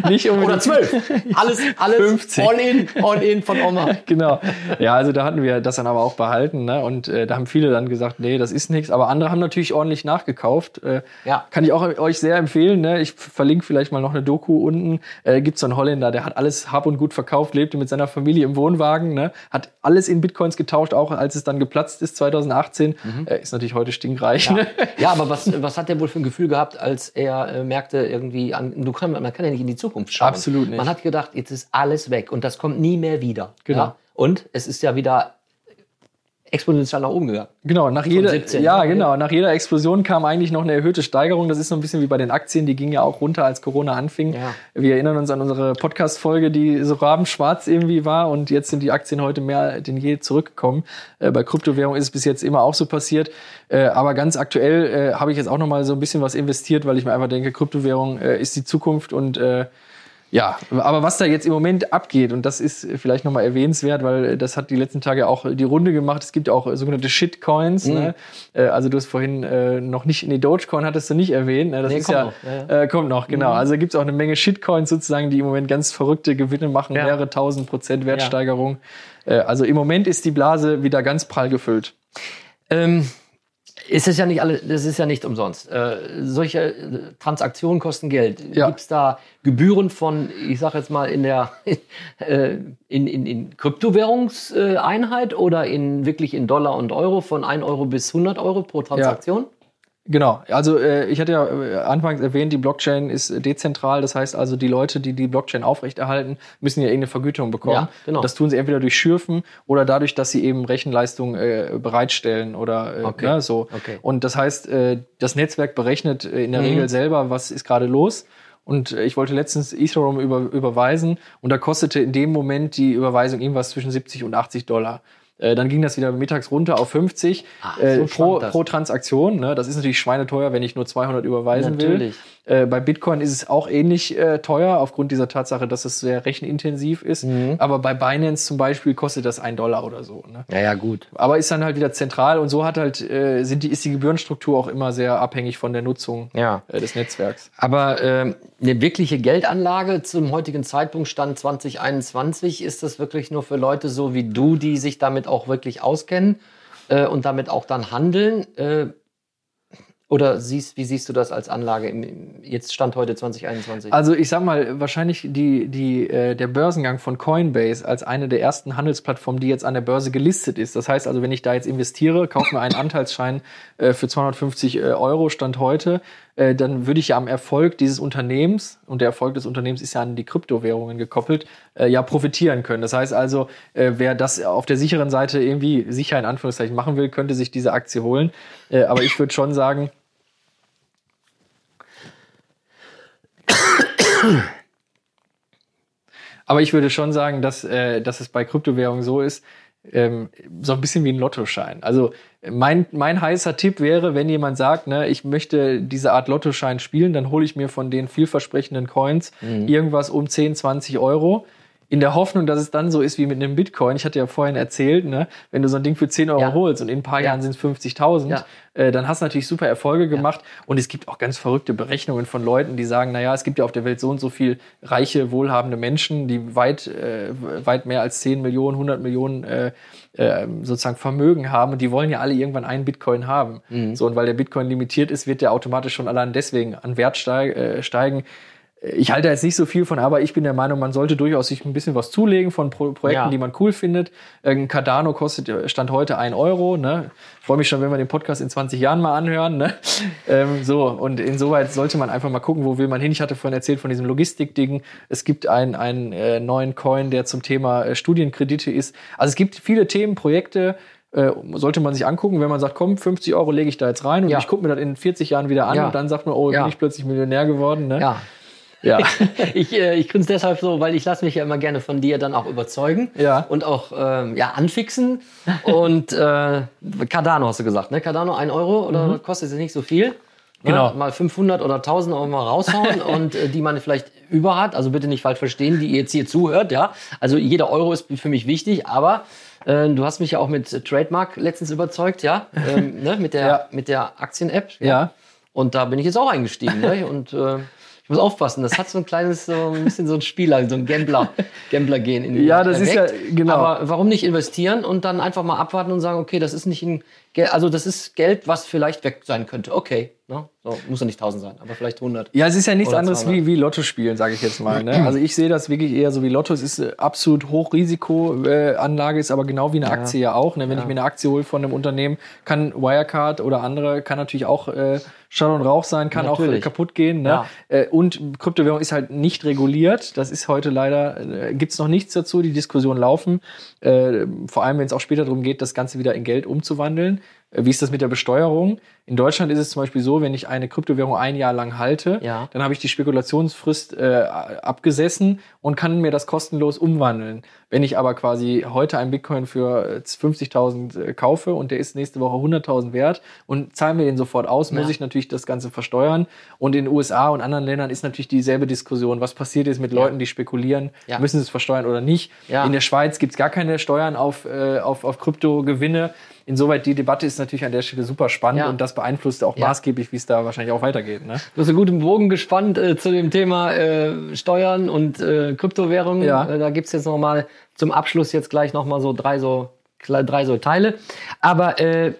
nicht unbedingt.
Oder 12. Alles, alles
50.
all in, all in von Oma. (laughs)
genau. Ja, also da hatten wir das dann aber auch behalten. Ne? Und äh, da haben viele dann gesagt, nee, das ist nichts. Aber andere haben natürlich ordentlich nachgekauft. Äh,
Ja.
Kann ich auch euch sehr empfehlen. Ne? Ich verlinke vielleicht mal noch eine Doku unten. Äh, Gibt so einen Holländer, der hat alles hab und gut verkauft, lebte mit seiner Familie im Wohnwagen, ne? hat alles in Bitcoins getauscht, auch als es dann geplatzt ist 2018. Äh, ist natürlich heute stinkreich. Ne?
Ja, aber was, was hat der wohl für ein Gefühl gehabt, als er äh, merkte, irgendwie, an, du kann, man kann ja nicht in die Zukunft schauen.
Absolut nicht.
Man hat gedacht, jetzt ist alles weg und das kommt nie mehr wieder.
Genau.
Ja? Und es ist ja wieder exponentiell nach oben gegangen.
Genau, nach jeder,
17,
ja,
ne?
genau, nach jeder Explosion kam eigentlich noch eine erhöhte Steigerung. Das ist so ein bisschen wie bei den Aktien, die gingen ja auch runter, als Corona anfing.
Ja.
Wir erinnern uns an unsere Podcast-Folge, die so rabenschwarz irgendwie war und jetzt sind die Aktien heute mehr denn je zurückgekommen. Äh, bei Kryptowährung ist es bis jetzt immer auch so passiert. Äh, aber ganz aktuell äh, habe ich jetzt auch noch mal so ein bisschen was investiert, weil ich mir einfach denke, Kryptowährung äh, ist die Zukunft und äh, ja, aber was da jetzt im Moment abgeht, und das ist vielleicht nochmal erwähnenswert, weil das hat die letzten Tage auch die Runde gemacht. Es gibt auch sogenannte Shitcoins.
Mhm.
Ne? Äh, Also du hast vorhin äh, noch nicht, nee, Dogecoin hattest du nicht erwähnt. Ne? Das
Nee,
ist
kommt
ja,
noch, ja, Mhm.
Äh, kommt noch, genau. Also gibt es auch eine Menge Shitcoins sozusagen, die im Moment ganz verrückte Gewinne machen,
Ja.
mehrere tausend Prozent Wertsteigerung. Äh, Also im Moment ist die Blase wieder ganz prall gefüllt.
Ähm, ist es ja nicht alle, das ist ja nicht umsonst. Äh, solche äh, Transaktionen kosten Geld.
Ja.
Gibt es da Gebühren von, ich sage jetzt mal, in der (laughs) äh, in, in, in Kryptowährungseinheit oder in wirklich in Dollar und Euro von 1 Euro bis 100 Euro pro Transaktion?
Genau, also äh, ich hatte ja äh, anfangs erwähnt, die Blockchain ist äh, dezentral, das heißt also, die Leute, die die Blockchain aufrechterhalten, müssen ja irgendeine Vergütung bekommen.
Ja, genau.
Das tun sie entweder durch Schürfen oder dadurch, dass sie eben Rechenleistung äh, bereitstellen oder äh,
Okay.
ne, so.
Okay.
Und das heißt, äh, das Netzwerk berechnet äh, in der
Mhm.
Regel selber, was ist gerade los. Und äh, ich wollte letztens Ethereum über, überweisen und da kostete in dem Moment die Überweisung irgendwas zwischen 70 und 80 Dollar. Äh, Dann ging das wieder mittags runter auf 50
Ah,
äh,
so
pro,
schwankt das.
pro Transaktion. Ne? Das ist natürlich schweineteuer, wenn ich nur 200 überweisen
Natürlich.
will. Äh, bei Bitcoin ist es auch ähnlich äh, teuer, aufgrund dieser Tatsache, dass es sehr rechenintensiv ist.
Mhm.
Aber bei Binance zum Beispiel kostet das ein Dollar oder so. Ne?
Ja, ja, gut.
Aber ist dann halt wieder zentral und so hat halt, äh, sind die, ist die Gebührenstruktur auch immer sehr abhängig von der Nutzung
Ja.
äh, des Netzwerks.
Aber ähm, eine wirkliche Geldanlage zum heutigen Zeitpunkt, Stand 2021, ist das wirklich nur für Leute so wie du, die sich damit auch wirklich auskennen äh, und damit auch dann handeln? Oder siehst, wie siehst du das als Anlage im, im jetzt Stand heute 2021?
Also ich sag mal, wahrscheinlich die, die, äh, der Börsengang von Coinbase als eine der ersten Handelsplattformen, die jetzt an der Börse gelistet ist. Das heißt also, wenn ich da jetzt investiere, kaufe mir einen (laughs) Anteilsschein äh, für 250 äh, Euro Stand heute, äh, dann würde ich ja am Erfolg dieses Unternehmens, und der Erfolg des Unternehmens ist ja an die Kryptowährungen gekoppelt, äh, ja profitieren können. Das heißt also, äh, wer das auf der sicheren Seite irgendwie sicher in Anführungszeichen machen will, könnte sich diese Aktie holen. Äh, aber ich würde schon sagen, (coughs) Aber ich würde schon sagen, dass, äh, dass es bei Kryptowährungen so ist, ähm, so ein bisschen wie ein Lottoschein. Also mein, mein heißer Tipp wäre, wenn jemand sagt, ne, ich möchte diese Art Lottoschein spielen, dann hole ich mir von den vielversprechenden Coins irgendwas um 10, 20 Euro. In der Hoffnung, dass es dann so ist wie mit einem Bitcoin. Ich hatte ja vorhin erzählt, ne, wenn du so ein Ding für 10 Euro
Ja.
holst und in ein paar
Ja.
Jahren sind es 50.000,
Ja.
äh, dann hast du natürlich super Erfolge gemacht. Und es gibt auch ganz verrückte Berechnungen von Leuten, die sagen, naja, es gibt ja auf der Welt so und so viel reiche, wohlhabende Menschen, die weit, äh, weit mehr als 10 Millionen, 100 Millionen äh, äh, sozusagen Vermögen haben und die wollen ja alle irgendwann einen Bitcoin haben. So, und weil der Bitcoin limitiert ist, wird der automatisch schon allein deswegen an Wert äh, steigen. Ich halte jetzt nicht so viel von, aber ich bin der Meinung, man sollte durchaus sich ein bisschen was zulegen von Pro Projekten,
Ja.
die man cool findet. Ein Cardano kostet äh, Stand heute ein Euro. Ne? Freue mich schon, wenn wir den Podcast in 20 Jahren mal anhören. Ne? (laughs) ähm, so, und insoweit sollte man einfach mal gucken, wo will man hin. Ich hatte vorhin erzählt von diesem Logistik-Ding. Es gibt einen, einen äh, neuen Coin, der zum Thema äh, Studienkredite ist. Also es gibt viele Themen, Projekte, Äh, sollte man sich angucken, wenn man sagt, komm, 50 Euro lege ich da jetzt rein und
Ja.
ich gucke mir das in 40 Jahren wieder an
Ja.
und dann sagt man, oh,
Ja.
bin ich plötzlich Millionär geworden. Ne?
Ja.
Ja. (laughs)
ich äh, ich grinse deshalb so, weil ich lasse mich ja immer gerne von dir dann auch überzeugen
Ja.
und auch ähm, ja, anfixen. Und äh, Cardano hast du gesagt, ne? Cardano 1 Euro oder kostet jetzt nicht so viel. Ne?
Mhm. Genau.
Mal 500 oder 1000 Euro mal raushauen (laughs) und äh, die man vielleicht über hat. Also bitte nicht falsch verstehen, die ihr jetzt hier zuhört. Ja, Also jeder Euro ist für mich wichtig, aber äh, du hast mich ja auch mit Trademark letztens überzeugt, ja, ähm, ne? mit der, (laughs)
Ja.
mit der Aktien-App.
Ja.
Und da bin ich jetzt auch eingestiegen. Ne? Und äh, ich muss aufpassen, das hat so ein kleines, so ein bisschen so ein Spieler, so ein Gambler, Gambler-Gen in mir
Ja, das ist
erweckt.
ja- genau.
Aber warum nicht investieren und dann einfach mal abwarten und sagen, okay, das ist nicht ein Geld, also das ist Geld, was vielleicht weg sein könnte. Okay, ne? so, muss ja nicht 1000 sein, aber vielleicht 100.
Ja, es ist ja nichts anderes
200.
wie, wie Lotto spielen, sage ich jetzt mal. Ne? Also ich sehe das wirklich eher so wie Lotto. Es ist äh, absolut Hochrisikoanlage, äh, Anlage, ist aber genau wie eine Aktie ja auch. Ne? Wenn ich mir eine Aktie hole von einem Unternehmen, kann Wirecard oder andere, kann natürlich auch äh, Schall und Rauch sein, kann auch äh,
Natürlich.
kaputt gehen. Ne?
Ja.
Äh, und Kryptowährung ist halt nicht reguliert. Das ist heute leider, äh, gibt's noch nichts dazu. Die Diskussionen laufen. Äh, vor allem, wenn es auch später darum geht, das Ganze wieder in Geld umzuwandeln. Äh, Wie ist das mit der Besteuerung? In Deutschland ist es zum Beispiel so, wenn ich eine Kryptowährung ein Jahr lang halte,
Ja.
dann habe ich die Spekulationsfrist äh, abgesessen und kann mir das kostenlos umwandeln. Wenn ich aber quasi heute einen Bitcoin für äh, 50.000 äh, kaufe und der ist nächste Woche 100.000 wert und zahle mir den sofort aus, muss
Ja.
ich natürlich das Ganze versteuern. Und in den USA und anderen Ländern ist natürlich dieselbe Diskussion. Was passiert ist mit Leuten, die spekulieren,
Ja.
müssen sie es versteuern oder nicht?
Ja.
In der Schweiz gibt es gar keine Steuern auf, äh, auf, auf Kryptogewinne. Insoweit die Debatte ist natürlich an der Stelle super spannend
Ja.
und das beeinflusst auch
Ja.
maßgeblich, wie es da wahrscheinlich auch weitergeht. Ne?
Du hast einen guten Bogen gespannt äh, zu dem Thema äh, Steuern und äh, Kryptowährungen.
Ja.
Äh, da gibt's jetzt noch mal zum Abschluss jetzt gleich noch mal so drei so, drei so Teile. Aber äh,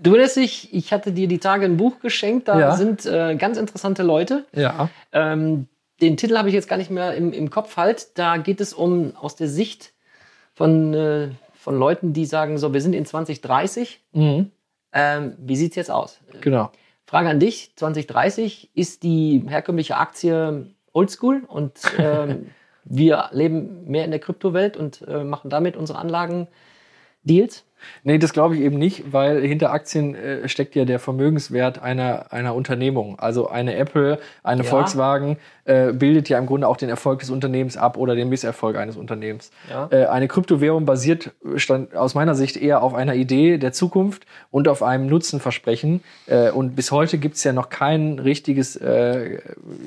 du erinnerst dich, ich hatte dir die Tage ein Buch geschenkt, da
Ja.
sind äh, ganz interessante Leute.
Ja.
Ähm, den Titel habe ich jetzt gar nicht mehr im, im Kopf halt. Da geht es um aus der Sicht von, äh, von Leuten, die sagen, so, wir sind in 2030.
Mhm.
Ähm, wie sieht's jetzt aus?
Genau.
Frage an dich, 2030, ist die herkömmliche Aktie oldschool und ähm, (laughs) wir leben mehr in der Kryptowelt und äh, machen damit unsere Anlagen Deals?
Nee, das glaube ich eben nicht, weil hinter Aktien äh, steckt ja der Vermögenswert einer, einer Unternehmung. Also eine Apple, eine
Ja.
Volkswagen äh, bildet ja im Grunde auch den Erfolg des Unternehmens ab oder den Misserfolg eines Unternehmens.
Ja.
Äh, eine Kryptowährung basiert stand aus meiner Sicht eher auf einer Idee der Zukunft und auf einem Nutzenversprechen. Äh, und bis heute gibt es ja noch kein richtiges, äh,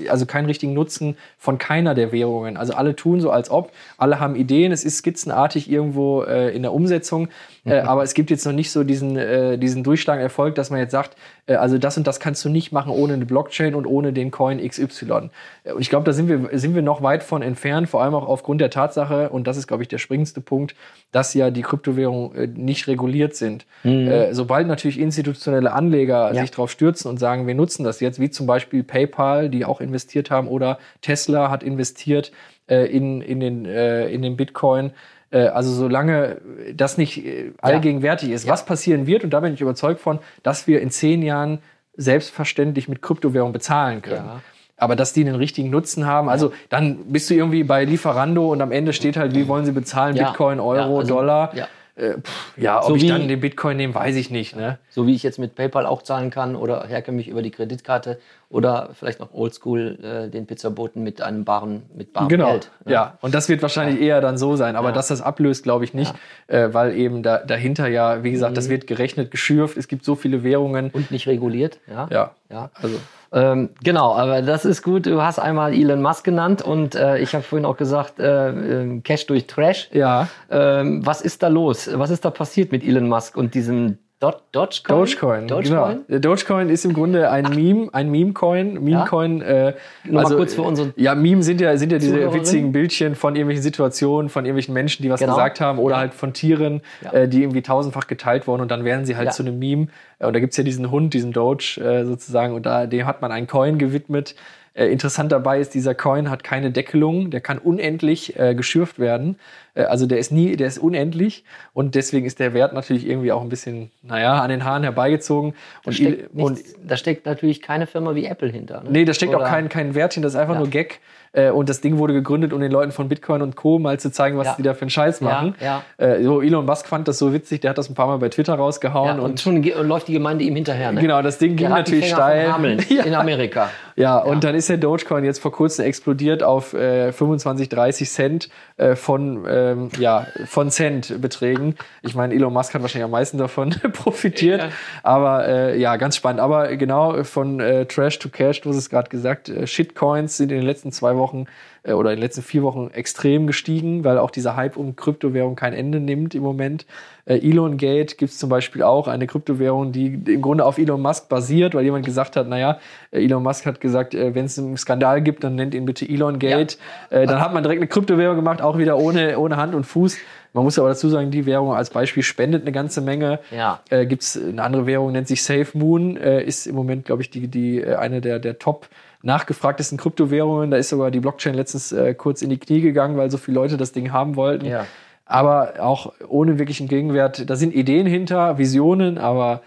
also keinen richtigen Nutzen von keiner der Währungen. Also alle tun so, als ob, alle haben Ideen, es ist skizzenartig irgendwo äh, in der Umsetzung, äh, aber es gibt jetzt noch nicht so diesen, äh, diesen durchschlagenden Erfolg, dass man jetzt sagt, äh, also das und das kannst du nicht machen ohne eine Blockchain und ohne den Coin XY. Äh, Und ich glaube, da sind wir, sind wir noch weit von entfernt, vor allem auch aufgrund der Tatsache, und das ist, glaube ich, der springendste Punkt, dass ja die Kryptowährungen äh, nicht reguliert sind. Äh, sobald natürlich institutionelle Anleger
Ja.
sich darauf stürzen und sagen, wir nutzen das jetzt, wie zum Beispiel PayPal, die auch investiert haben, oder Tesla hat investiert äh, in, in, den, äh, in den Bitcoin. Äh, also solange das nicht äh, allgegenwärtig ist, was passieren wird, und da bin ich überzeugt von, dass wir in zehn Jahren selbstverständlich mit Kryptowährung bezahlen können.
Ja.
Aber dass die einen richtigen Nutzen haben, also dann bist du irgendwie bei Lieferando und am Ende steht halt, wie wollen sie bezahlen,
Ja.
Bitcoin, Euro,
Ja, also,
Dollar.
Ja.
Äh, pff, ja, ob
So
ich
wie-
dann den Bitcoin nehme, weiß ich nicht. Ne?
So wie ich jetzt mit PayPal auch zahlen kann oder herkömmlich über die Kreditkarte oder vielleicht noch oldschool äh, den Pizzaboten mit einem baren, mit barem
Genau,
Geld. ne?
ja. Und das wird wahrscheinlich eher dann so sein. Aber
Ja.
dass das ablöst, glaube ich nicht, äh, weil eben da, dahinter ja, wie gesagt,
Mhm.
das wird gerechnet, geschürft. Es gibt so viele Währungen.
Und nicht reguliert. Ja.
Ja,
ja.
also
Ähm, genau, aber das ist gut. Du hast einmal Elon Musk genannt und äh, ich habe vorhin auch gesagt, äh, äh, Cash durch Trash.
ja.
Ähm, was ist da los? Was ist da passiert mit Elon Musk und diesem Do Dogecoin?
Dogecoin,
Dogecoin?
genau. Dogecoin ist im Grunde ein Meme, ein Meme-Coin. Meme-Coin, äh,
Nur mal kurz für unsere
Ja, Meme sind ja, sind ja diese witzigen Bildchen von irgendwelchen Situationen, von irgendwelchen Menschen, die was
Genau.
gesagt haben, oder
Ja.
halt von Tieren,
Ja.
äh, die irgendwie tausendfach geteilt wurden und dann werden sie halt
Ja.
zu einem Meme. Äh, Und da gibt's ja diesen Hund, diesen Doge äh, sozusagen, und da, dem hat man einen Coin gewidmet. Äh, interessant dabei ist, dieser Coin hat keine Deckelung, der kann unendlich äh, geschürft werden. Äh, also der ist nie, der ist unendlich und deswegen ist der Wert natürlich irgendwie auch ein bisschen, naja, an den Haaren herbeigezogen.
Da steckt, nichts, da steckt natürlich keine Firma wie Apple hinter.
Ne? Nee, da steckt Oder? auch kein, kein Wert hinter, das ist einfach ja. nur Gag. Äh, und das Ding wurde gegründet, um den Leuten von Bitcoin und Co. mal zu zeigen, was ja. die da für einen Scheiß machen. Ja, ja. Äh, so Elon Musk fand das so witzig, der hat das ein paar Mal bei Twitter rausgehauen.
Und, und, schon läuft die Gemeinde ihm hinterher. Ne?
Genau, das Ding ging natürlich steil. (laughs)
in Amerika.
Ja, und dann ist der Dogecoin jetzt vor kurzem explodiert auf äh, 25, 30 Cent äh, von, ähm, ja, von Cent Beträgen. Ich meine, Elon Musk hat wahrscheinlich am meisten davon (laughs) profitiert. Aber äh, ja, ganz spannend. Aber genau von Trash to Cash, du hast es gerade gesagt, Shitcoins sind in den letzten zwei Wochen äh, oder in den letzten vier Wochen extrem gestiegen, weil auch dieser Hype um Kryptowährung kein Ende nimmt im Moment. Äh, Elon Gate gibt es zum Beispiel auch eine Kryptowährung, die im Grunde auf Elon Musk basiert, weil jemand gesagt hat, naja, äh, Elon Musk hat gesagt, äh, wenn es einen Skandal gibt, dann nennt ihn bitte Elon Gate. Ja. Äh, dann hat man direkt eine Kryptowährung gemacht, auch wieder ohne, ohne Hand und Fuß. Man muss aber dazu sagen, die Währung als Beispiel spendet eine ganze Menge.
Ja.
Äh, Gibt es eine andere Währung, nennt sich Safe Moon, äh, ist im Moment, glaube ich, die, die, eine der, der Top- nachgefragtesten Kryptowährungen. Da ist sogar die Blockchain letztens äh, kurz in die Knie gegangen, weil so viele Leute das Ding haben wollten.
Ja.
Aber auch ohne wirklichen Gegenwert. Da sind Ideen hinter, Visionen, aber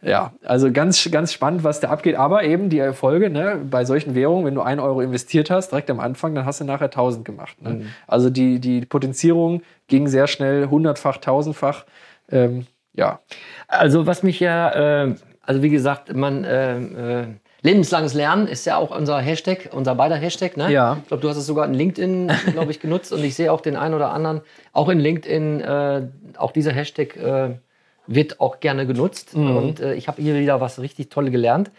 ja, also ganz, ganz spannend, was da abgeht. Aber eben die Erfolge ne, bei solchen Währungen, wenn du ein Euro investiert hast, direkt am Anfang, dann hast du nachher 1000 gemacht. Ne? Mhm. Also die, die Potenzierung ging sehr schnell, hundertfach, tausendfach. Ähm, ja.
Also was mich ja, äh, also wie gesagt, man äh, äh, Lebenslanges Lernen ist ja auch unser Hashtag, unser beider Hashtag. Ne?
Ja.
Ich glaube, du hast es sogar in LinkedIn, glaube ich, genutzt und ich sehe auch den einen oder anderen, auch in LinkedIn, äh, auch dieser Hashtag äh, wird auch gerne genutzt. Mhm. Und äh, ich habe hier wieder was richtig Tolle gelernt.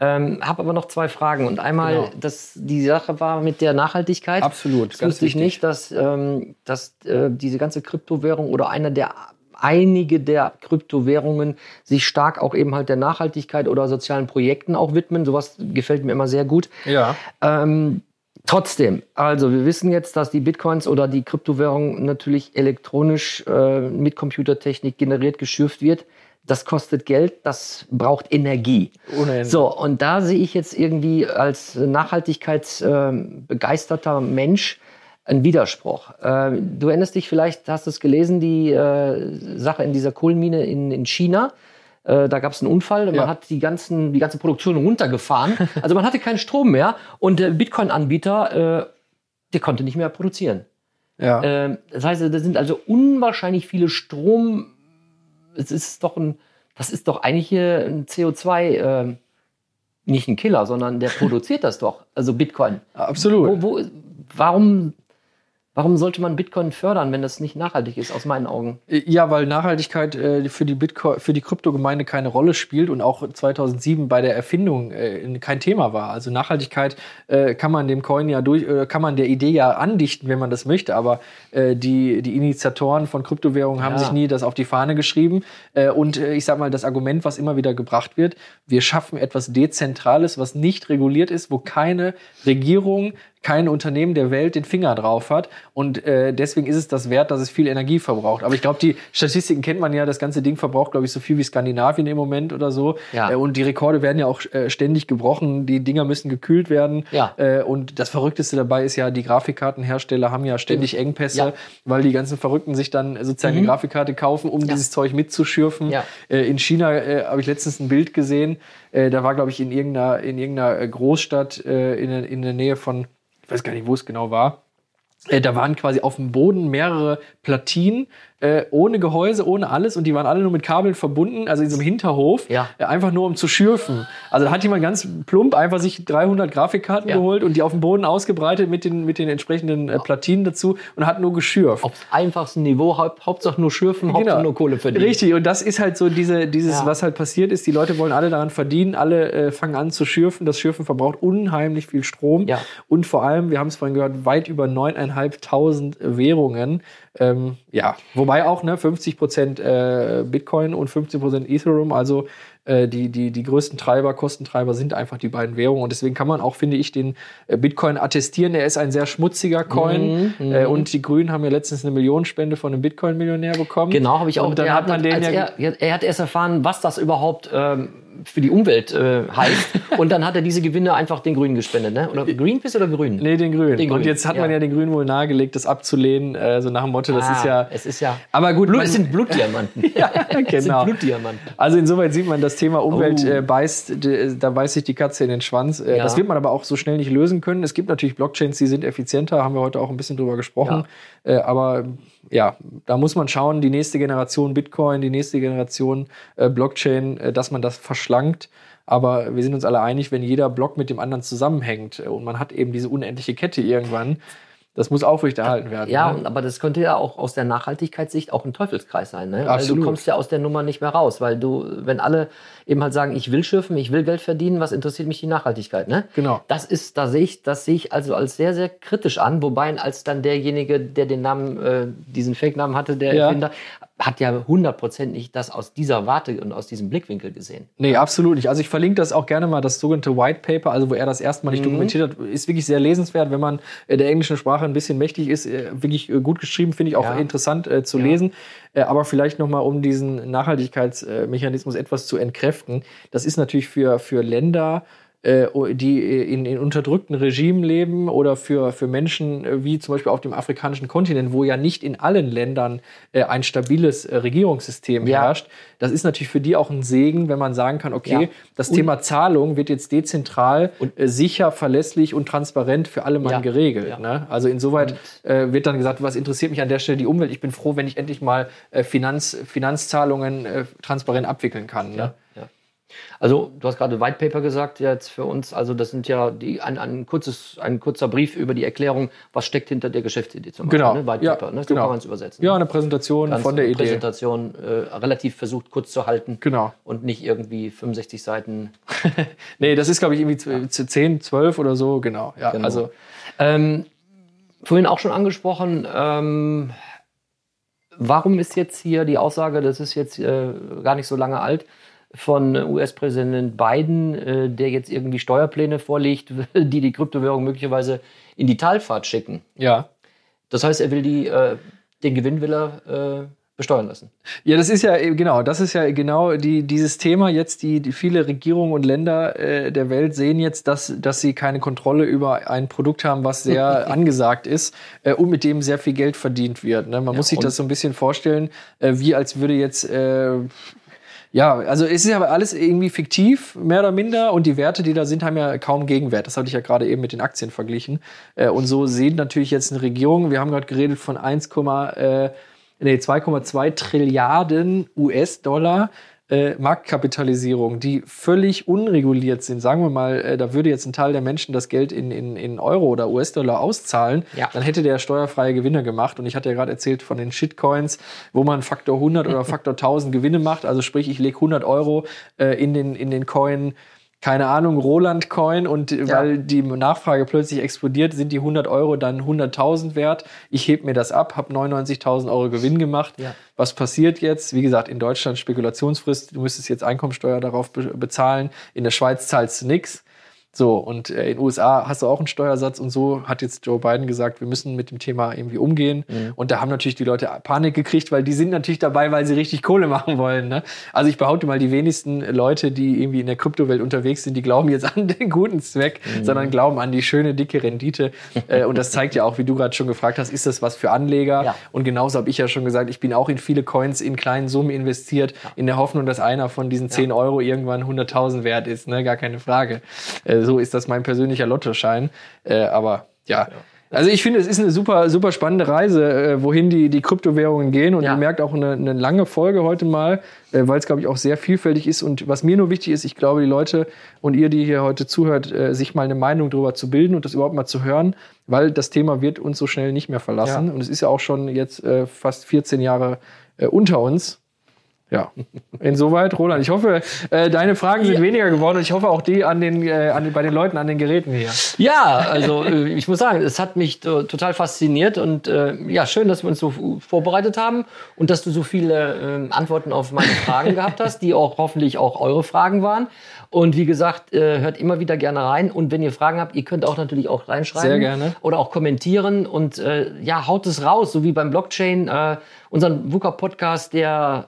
Ähm, habe aber noch zwei Fragen. Und einmal, genau. dass die Sache war mit der Nachhaltigkeit.
Absolut.
Das wusste ich nicht, dass, ähm, dass äh, diese ganze Kryptowährung oder einer der einige der Kryptowährungen sich stark auch eben halt der Nachhaltigkeit oder sozialen Projekten auch widmen. Sowas gefällt mir immer sehr gut.
Ja.
Ähm, Trotzdem, also wir wissen jetzt, dass die Bitcoins oder die Kryptowährung natürlich elektronisch äh, mit Computertechnik generiert, geschürft wird. Das kostet Geld, das braucht Energie.
Ohne
So, und da sehe ich jetzt irgendwie als nachhaltigkeitsbegeisterter äh, Mensch ein Widerspruch. Äh, du erinnerst dich vielleicht, hast du es gelesen, die äh, Sache in dieser Kohlenmine in, in China. Äh, da gab es einen Unfall, man ja. hat die, ganzen, die ganze Produktion runtergefahren. (laughs) also man hatte keinen Strom mehr und der Bitcoin-Anbieter, äh, der konnte nicht mehr produzieren.
Ja.
Äh, das heißt, da sind also unwahrscheinlich viele Strom. Es ist doch ein, das ist doch eigentlich hier ein CO2, äh, nicht ein Killer, sondern der (laughs) produziert das doch. Also Bitcoin.
Absolut.
Wo, wo, warum Warum sollte man Bitcoin fördern, wenn das nicht nachhaltig ist, aus meinen Augen?
Ja, weil Nachhaltigkeit äh, für die Bitcoin, für die Kryptogemeinde keine Rolle spielt und auch 2007 bei der Erfindung äh, kein Thema war. Also Nachhaltigkeit äh, kann man dem Coin ja durch, äh, kann man der Idee ja andichten, wenn man das möchte. Aber äh, die die Initiatoren von Kryptowährungen haben ja. sich nie das auf die Fahne geschrieben. Äh, und äh, ich sag mal, das Argument, was immer wieder gebracht wird: Wir schaffen etwas Dezentrales, was nicht reguliert ist, wo keine Regierung kein Unternehmen der Welt den Finger drauf hat. Und äh, deswegen ist es das wert, dass es viel Energie verbraucht. Aber ich glaube, die Statistiken kennt man ja. Das ganze Ding verbraucht, glaube ich, so viel wie Skandinavien im Moment oder so.
Ja.
Äh, und die Rekorde werden ja auch äh, ständig gebrochen. Die Dinger müssen gekühlt werden.
Ja.
Äh, und das Verrückteste dabei ist ja, die Grafikkartenhersteller haben ja ständig Engpässe, ja. weil die ganzen Verrückten sich dann sozusagen mhm. eine Grafikkarte kaufen, um dieses Zeug mitzuschürfen.
Ja.
Äh, in China äh, habe ich letztens ein Bild gesehen. Äh, da war, glaube ich, in irgendeiner, in irgendeiner Großstadt äh, in, in der Nähe von weiß gar nicht, wo es genau war. Äh, da waren quasi auf dem Boden mehrere Platinen äh, ohne Gehäuse, ohne alles und die waren alle nur mit Kabeln verbunden, also in so einem Hinterhof,
ja.
äh, einfach nur um zu schürfen. Also da hat jemand ganz plump einfach sich 300 Grafikkarten ja. geholt und die auf dem Boden ausgebreitet mit den, mit den entsprechenden äh, Platinen dazu und hat nur geschürft.
Aufs einfachste Niveau, haupt, Hauptsache nur schürfen, genau. Hauptsache nur Kohle verdienen.
Richtig, und das ist halt so diese, dieses, ja. was halt passiert ist, die Leute wollen alle daran verdienen, alle äh, fangen an zu schürfen, das Schürfen verbraucht unheimlich viel Strom und vor allem, wir haben es vorhin gehört, weit über 9.500 Währungen ähm, ja, wobei auch ne, 50 Prozent äh, Bitcoin und 50 Prozent Ethereum, also äh, die, die, die größten Treiber, Kostentreiber sind einfach die beiden Währungen. Und deswegen kann man auch, finde ich, den äh, Bitcoin attestieren. Er ist ein sehr schmutziger Coin. Mhm, äh, und die Grünen haben ja letztens eine Millionenspende von einem Bitcoin-Millionär bekommen.
Genau, habe ich auch.
Und dann
er
hat man den
ja, er, er, hat erst erfahren, was das überhaupt ähm, für die Umwelt äh, heißt. (laughs) und dann hat er diese Gewinne einfach den Grünen gespendet, ne? Oder Greenpeace oder Grünen?
Nee, den Grünen.
Den
Und jetzt hat man
ja.
ja den Grünen wohl nahegelegt, das abzulehnen, äh, so nach dem Motto, das
Ah,
ist ja.
Es ist ja.
Aber gut,
Blut,
man-
es sind Blutdiamanten. (laughs)
Ja,
Es sind
genau.
Blutdiamanten.
Also insoweit sieht man, das Thema Umwelt
Oh.
äh, beißt, d- da beißt sich die Katze in den Schwanz. Äh,
Ja.
Das wird man aber auch so schnell nicht lösen können. Es gibt natürlich Blockchains, die sind effizienter, haben wir heute auch ein bisschen drüber gesprochen. Äh, aber ja, da muss man schauen, die nächste Generation Bitcoin, die nächste Generation äh, Blockchain, äh, dass man das verschlankt. Aber wir sind uns alle einig, wenn jeder Block mit dem anderen zusammenhängt äh, und man hat eben diese unendliche Kette irgendwann, das muss aufrechterhalten werden.
Ja,
ne?
aber das könnte ja auch aus der Nachhaltigkeitssicht auch ein Teufelskreis sein, ne? Weil
Absolut.
du kommst ja aus der Nummer nicht mehr raus, weil du, wenn alle eben halt sagen, ich will schiffen, ich will Geld verdienen, was interessiert mich die Nachhaltigkeit, ne?
Genau.
Das ist, da sehe ich, das sehe ich also als sehr, sehr kritisch an, wobei als dann derjenige, der den Namen, äh, diesen Fake-Namen hatte, der
Ja.
Erfinder, hat ja hundertprozentig das aus dieser Warte und aus diesem Blickwinkel gesehen.
Nee, absolut nicht. Also ich verlinke das auch gerne mal, das sogenannte White Paper, also wo er das erstmalig
Mhm.
dokumentiert hat, ist wirklich sehr lesenswert, wenn man äh, der englischen Sprache ein bisschen mächtig ist, äh, wirklich äh, gut geschrieben, finde ich auch
Ja.
interessant äh, zu
Ja.
lesen. Äh, aber vielleicht nochmal, um diesen Nachhaltigkeitsmechanismus etwas zu entkräften. Das ist natürlich für, für Länder, äh, die in, in unterdrückten Regimen leben oder für, für Menschen äh, wie zum Beispiel auf dem afrikanischen Kontinent, wo ja nicht in allen Ländern äh, ein stabiles äh, Regierungssystem
Ja.
herrscht. Das ist natürlich für die auch ein Segen, wenn man sagen kann, okay,
Ja.
das
Und-
Thema Zahlung wird jetzt dezentral und äh, sicher, verlässlich und transparent für alle Mann
Ja.
geregelt. Ne? Also insoweit äh, wird dann gesagt, was interessiert mich an der Stelle die Umwelt? Ich bin froh, wenn ich endlich mal äh, Finanz, Finanzzahlungen äh, transparent abwickeln kann. Ne?
Ja. Also, du hast gerade White Paper gesagt, jetzt für uns. Also, das sind ja die, ein, ein, kurzes, ein kurzer Brief über die Erklärung, was steckt hinter der Geschäftsidee zum
Genau.
Beispiel. Ne? White
Ja,
Paper, ne? so
genau.
kann man es übersetzen.
Ja, eine Präsentation
Ganz
von der Idee.
Präsentation äh, relativ versucht, kurz zu halten.
Genau.
Und nicht irgendwie 65 Seiten. (laughs)
Nee, das ist, glaube ich, irgendwie zu- zu 10, 12 oder so, genau. Ja,
Genau.
also
Ähm, vorhin auch schon angesprochen, ähm, warum ist jetzt hier die Aussage, das ist jetzt äh, gar nicht so lange alt, von US-Präsident Biden, äh, der jetzt irgendwie Steuerpläne vorlegt, (laughs) die die Kryptowährung möglicherweise in die Talfahrt schicken.
ja.
Das heißt, er will die, äh, den Gewinn will er äh, besteuern lassen.
Ja, das ist ja genau, das ist ja genau die, dieses Thema jetzt, die, die viele Regierungen und Länder äh, der Welt sehen jetzt, dass, dass sie keine Kontrolle über ein Produkt haben, was sehr (laughs) angesagt ist äh, und mit dem sehr viel Geld verdient wird. Ne? Man muss sich das so ein bisschen vorstellen, äh, wie als würde jetzt ja, also es ist ja alles irgendwie fiktiv, mehr oder minder, und die Werte, die da sind, haben ja kaum Gegenwert. Das hatte ich ja gerade eben mit den Aktien verglichen. Äh, und so sehen natürlich jetzt eine Regierung, wir haben gerade geredet von 1, äh, nee, 2,2 Trilliarden US-Dollar äh, Marktkapitalisierung, die völlig unreguliert sind. Sagen wir mal, äh, da würde jetzt ein Teil der Menschen das Geld in, in, in Euro oder US-Dollar auszahlen,
Ja.
dann hätte der steuerfreie Gewinne gemacht. Und ich hatte ja gerade erzählt von den Shitcoins, wo man Faktor 100 oder (laughs) Faktor 1000 Gewinne macht. Also sprich, ich lege 100 Euro äh, in, den, in den Coin, keine Ahnung, Roland Coin und
Ja.
weil die Nachfrage plötzlich explodiert, sind die 100 Euro dann 100.000 wert. Ich heb mir das ab, habe 99.000 Euro Gewinn gemacht.
Ja.
Was passiert jetzt? Wie gesagt, in Deutschland Spekulationsfrist, du müsstest jetzt Einkommensteuer darauf be bezahlen. In der Schweiz zahlst du nix. So, und äh, in den USA hast du auch einen Steuersatz und so hat jetzt Joe Biden gesagt, wir müssen mit dem Thema irgendwie umgehen. Und da haben natürlich die Leute Panik gekriegt, weil die sind natürlich dabei, weil sie richtig Kohle (laughs) machen wollen. Ne? Also ich behaupte mal, die wenigsten Leute, die irgendwie in der Kryptowelt unterwegs sind, die glauben jetzt (laughs) an den guten Zweck, sondern glauben an die schöne, dicke Rendite. (laughs) äh, und das zeigt ja auch, wie du gerade schon gefragt hast, ist das was für Anleger?
Ja.
Und genauso habe ich ja schon gesagt, ich bin auch in viele Coins in kleinen Summen investiert, in der Hoffnung, dass einer von diesen 10 Euro irgendwann 100.000 wert ist. Ne? Gar keine Frage. Äh, so ist das mein persönlicher Lottoschein. Äh, aber ja. Also ich finde, es ist eine super, super spannende Reise, äh, wohin die, die Kryptowährungen gehen. Und
Ja.
ihr merkt auch eine, eine lange Folge heute mal, äh, weil es, glaube ich, auch sehr vielfältig ist. Und was mir nur wichtig ist, ich glaube, die Leute und ihr, die hier heute zuhört, äh, sich mal eine Meinung darüber zu bilden und das überhaupt mal zu hören, weil das Thema wird uns so schnell nicht mehr verlassen.
Ja.
Und es ist ja auch schon jetzt äh, fast 14 Jahre äh, unter uns. Ja, insoweit, Roland. Ich hoffe, äh, deine Fragen sind weniger geworden und ich hoffe auch die an den, äh, an den, bei den Leuten an den Geräten hier.
Ja, also äh, ich muss sagen, es hat mich to- total fasziniert und äh, ja, schön, dass wir uns so vorbereitet haben und dass du so viele äh, Antworten auf meine Fragen gehabt hast, die auch hoffentlich auch eure Fragen waren. Und wie gesagt, äh, hört immer wieder gerne rein. Und wenn ihr Fragen habt, ihr könnt auch natürlich auch reinschreiben.
Sehr gerne.
Oder auch kommentieren. Und äh, ja, haut es raus, so wie beim Blockchain. Äh, unseren VUCA-Podcast, der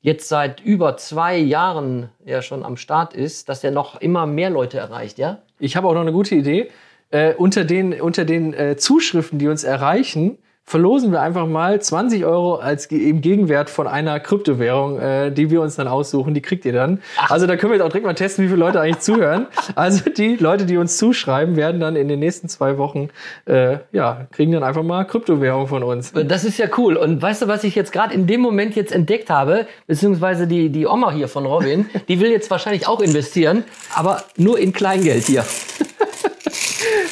jetzt seit über zwei Jahren ja schon am Start ist, dass der noch immer mehr Leute erreicht, ja?
Ich habe auch noch eine gute Idee. Äh, unter den, unter den äh, Zuschriften, die uns erreichen, verlosen wir einfach mal 20 Euro als im Gegenwert von einer Kryptowährung, äh, die wir uns dann aussuchen. Die kriegt ihr dann. Also da können wir jetzt auch direkt mal testen, wie viele Leute eigentlich zuhören. Also die Leute, die uns zuschreiben, werden dann in den nächsten zwei Wochen, äh, ja, kriegen dann einfach mal Kryptowährung von uns.
Das ist ja cool. Und weißt du, was ich jetzt gerade in dem Moment jetzt entdeckt habe, beziehungsweise die, die Oma hier von Robin, die will jetzt wahrscheinlich auch investieren, aber nur in Kleingeld hier.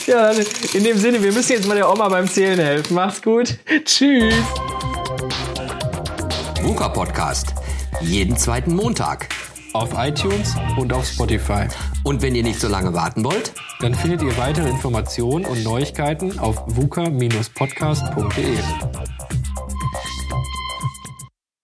Ja, dann in dem Sinne, wir müssen jetzt mal der Oma beim Zählen helfen. Macht's gut. (laughs) Tschüss.
VUCA Podcast. Jeden zweiten Montag.
Auf iTunes und auf Spotify.
Und wenn ihr nicht so lange warten wollt,
Dann findet ihr weitere Informationen und Neuigkeiten auf vuka-podcast.de.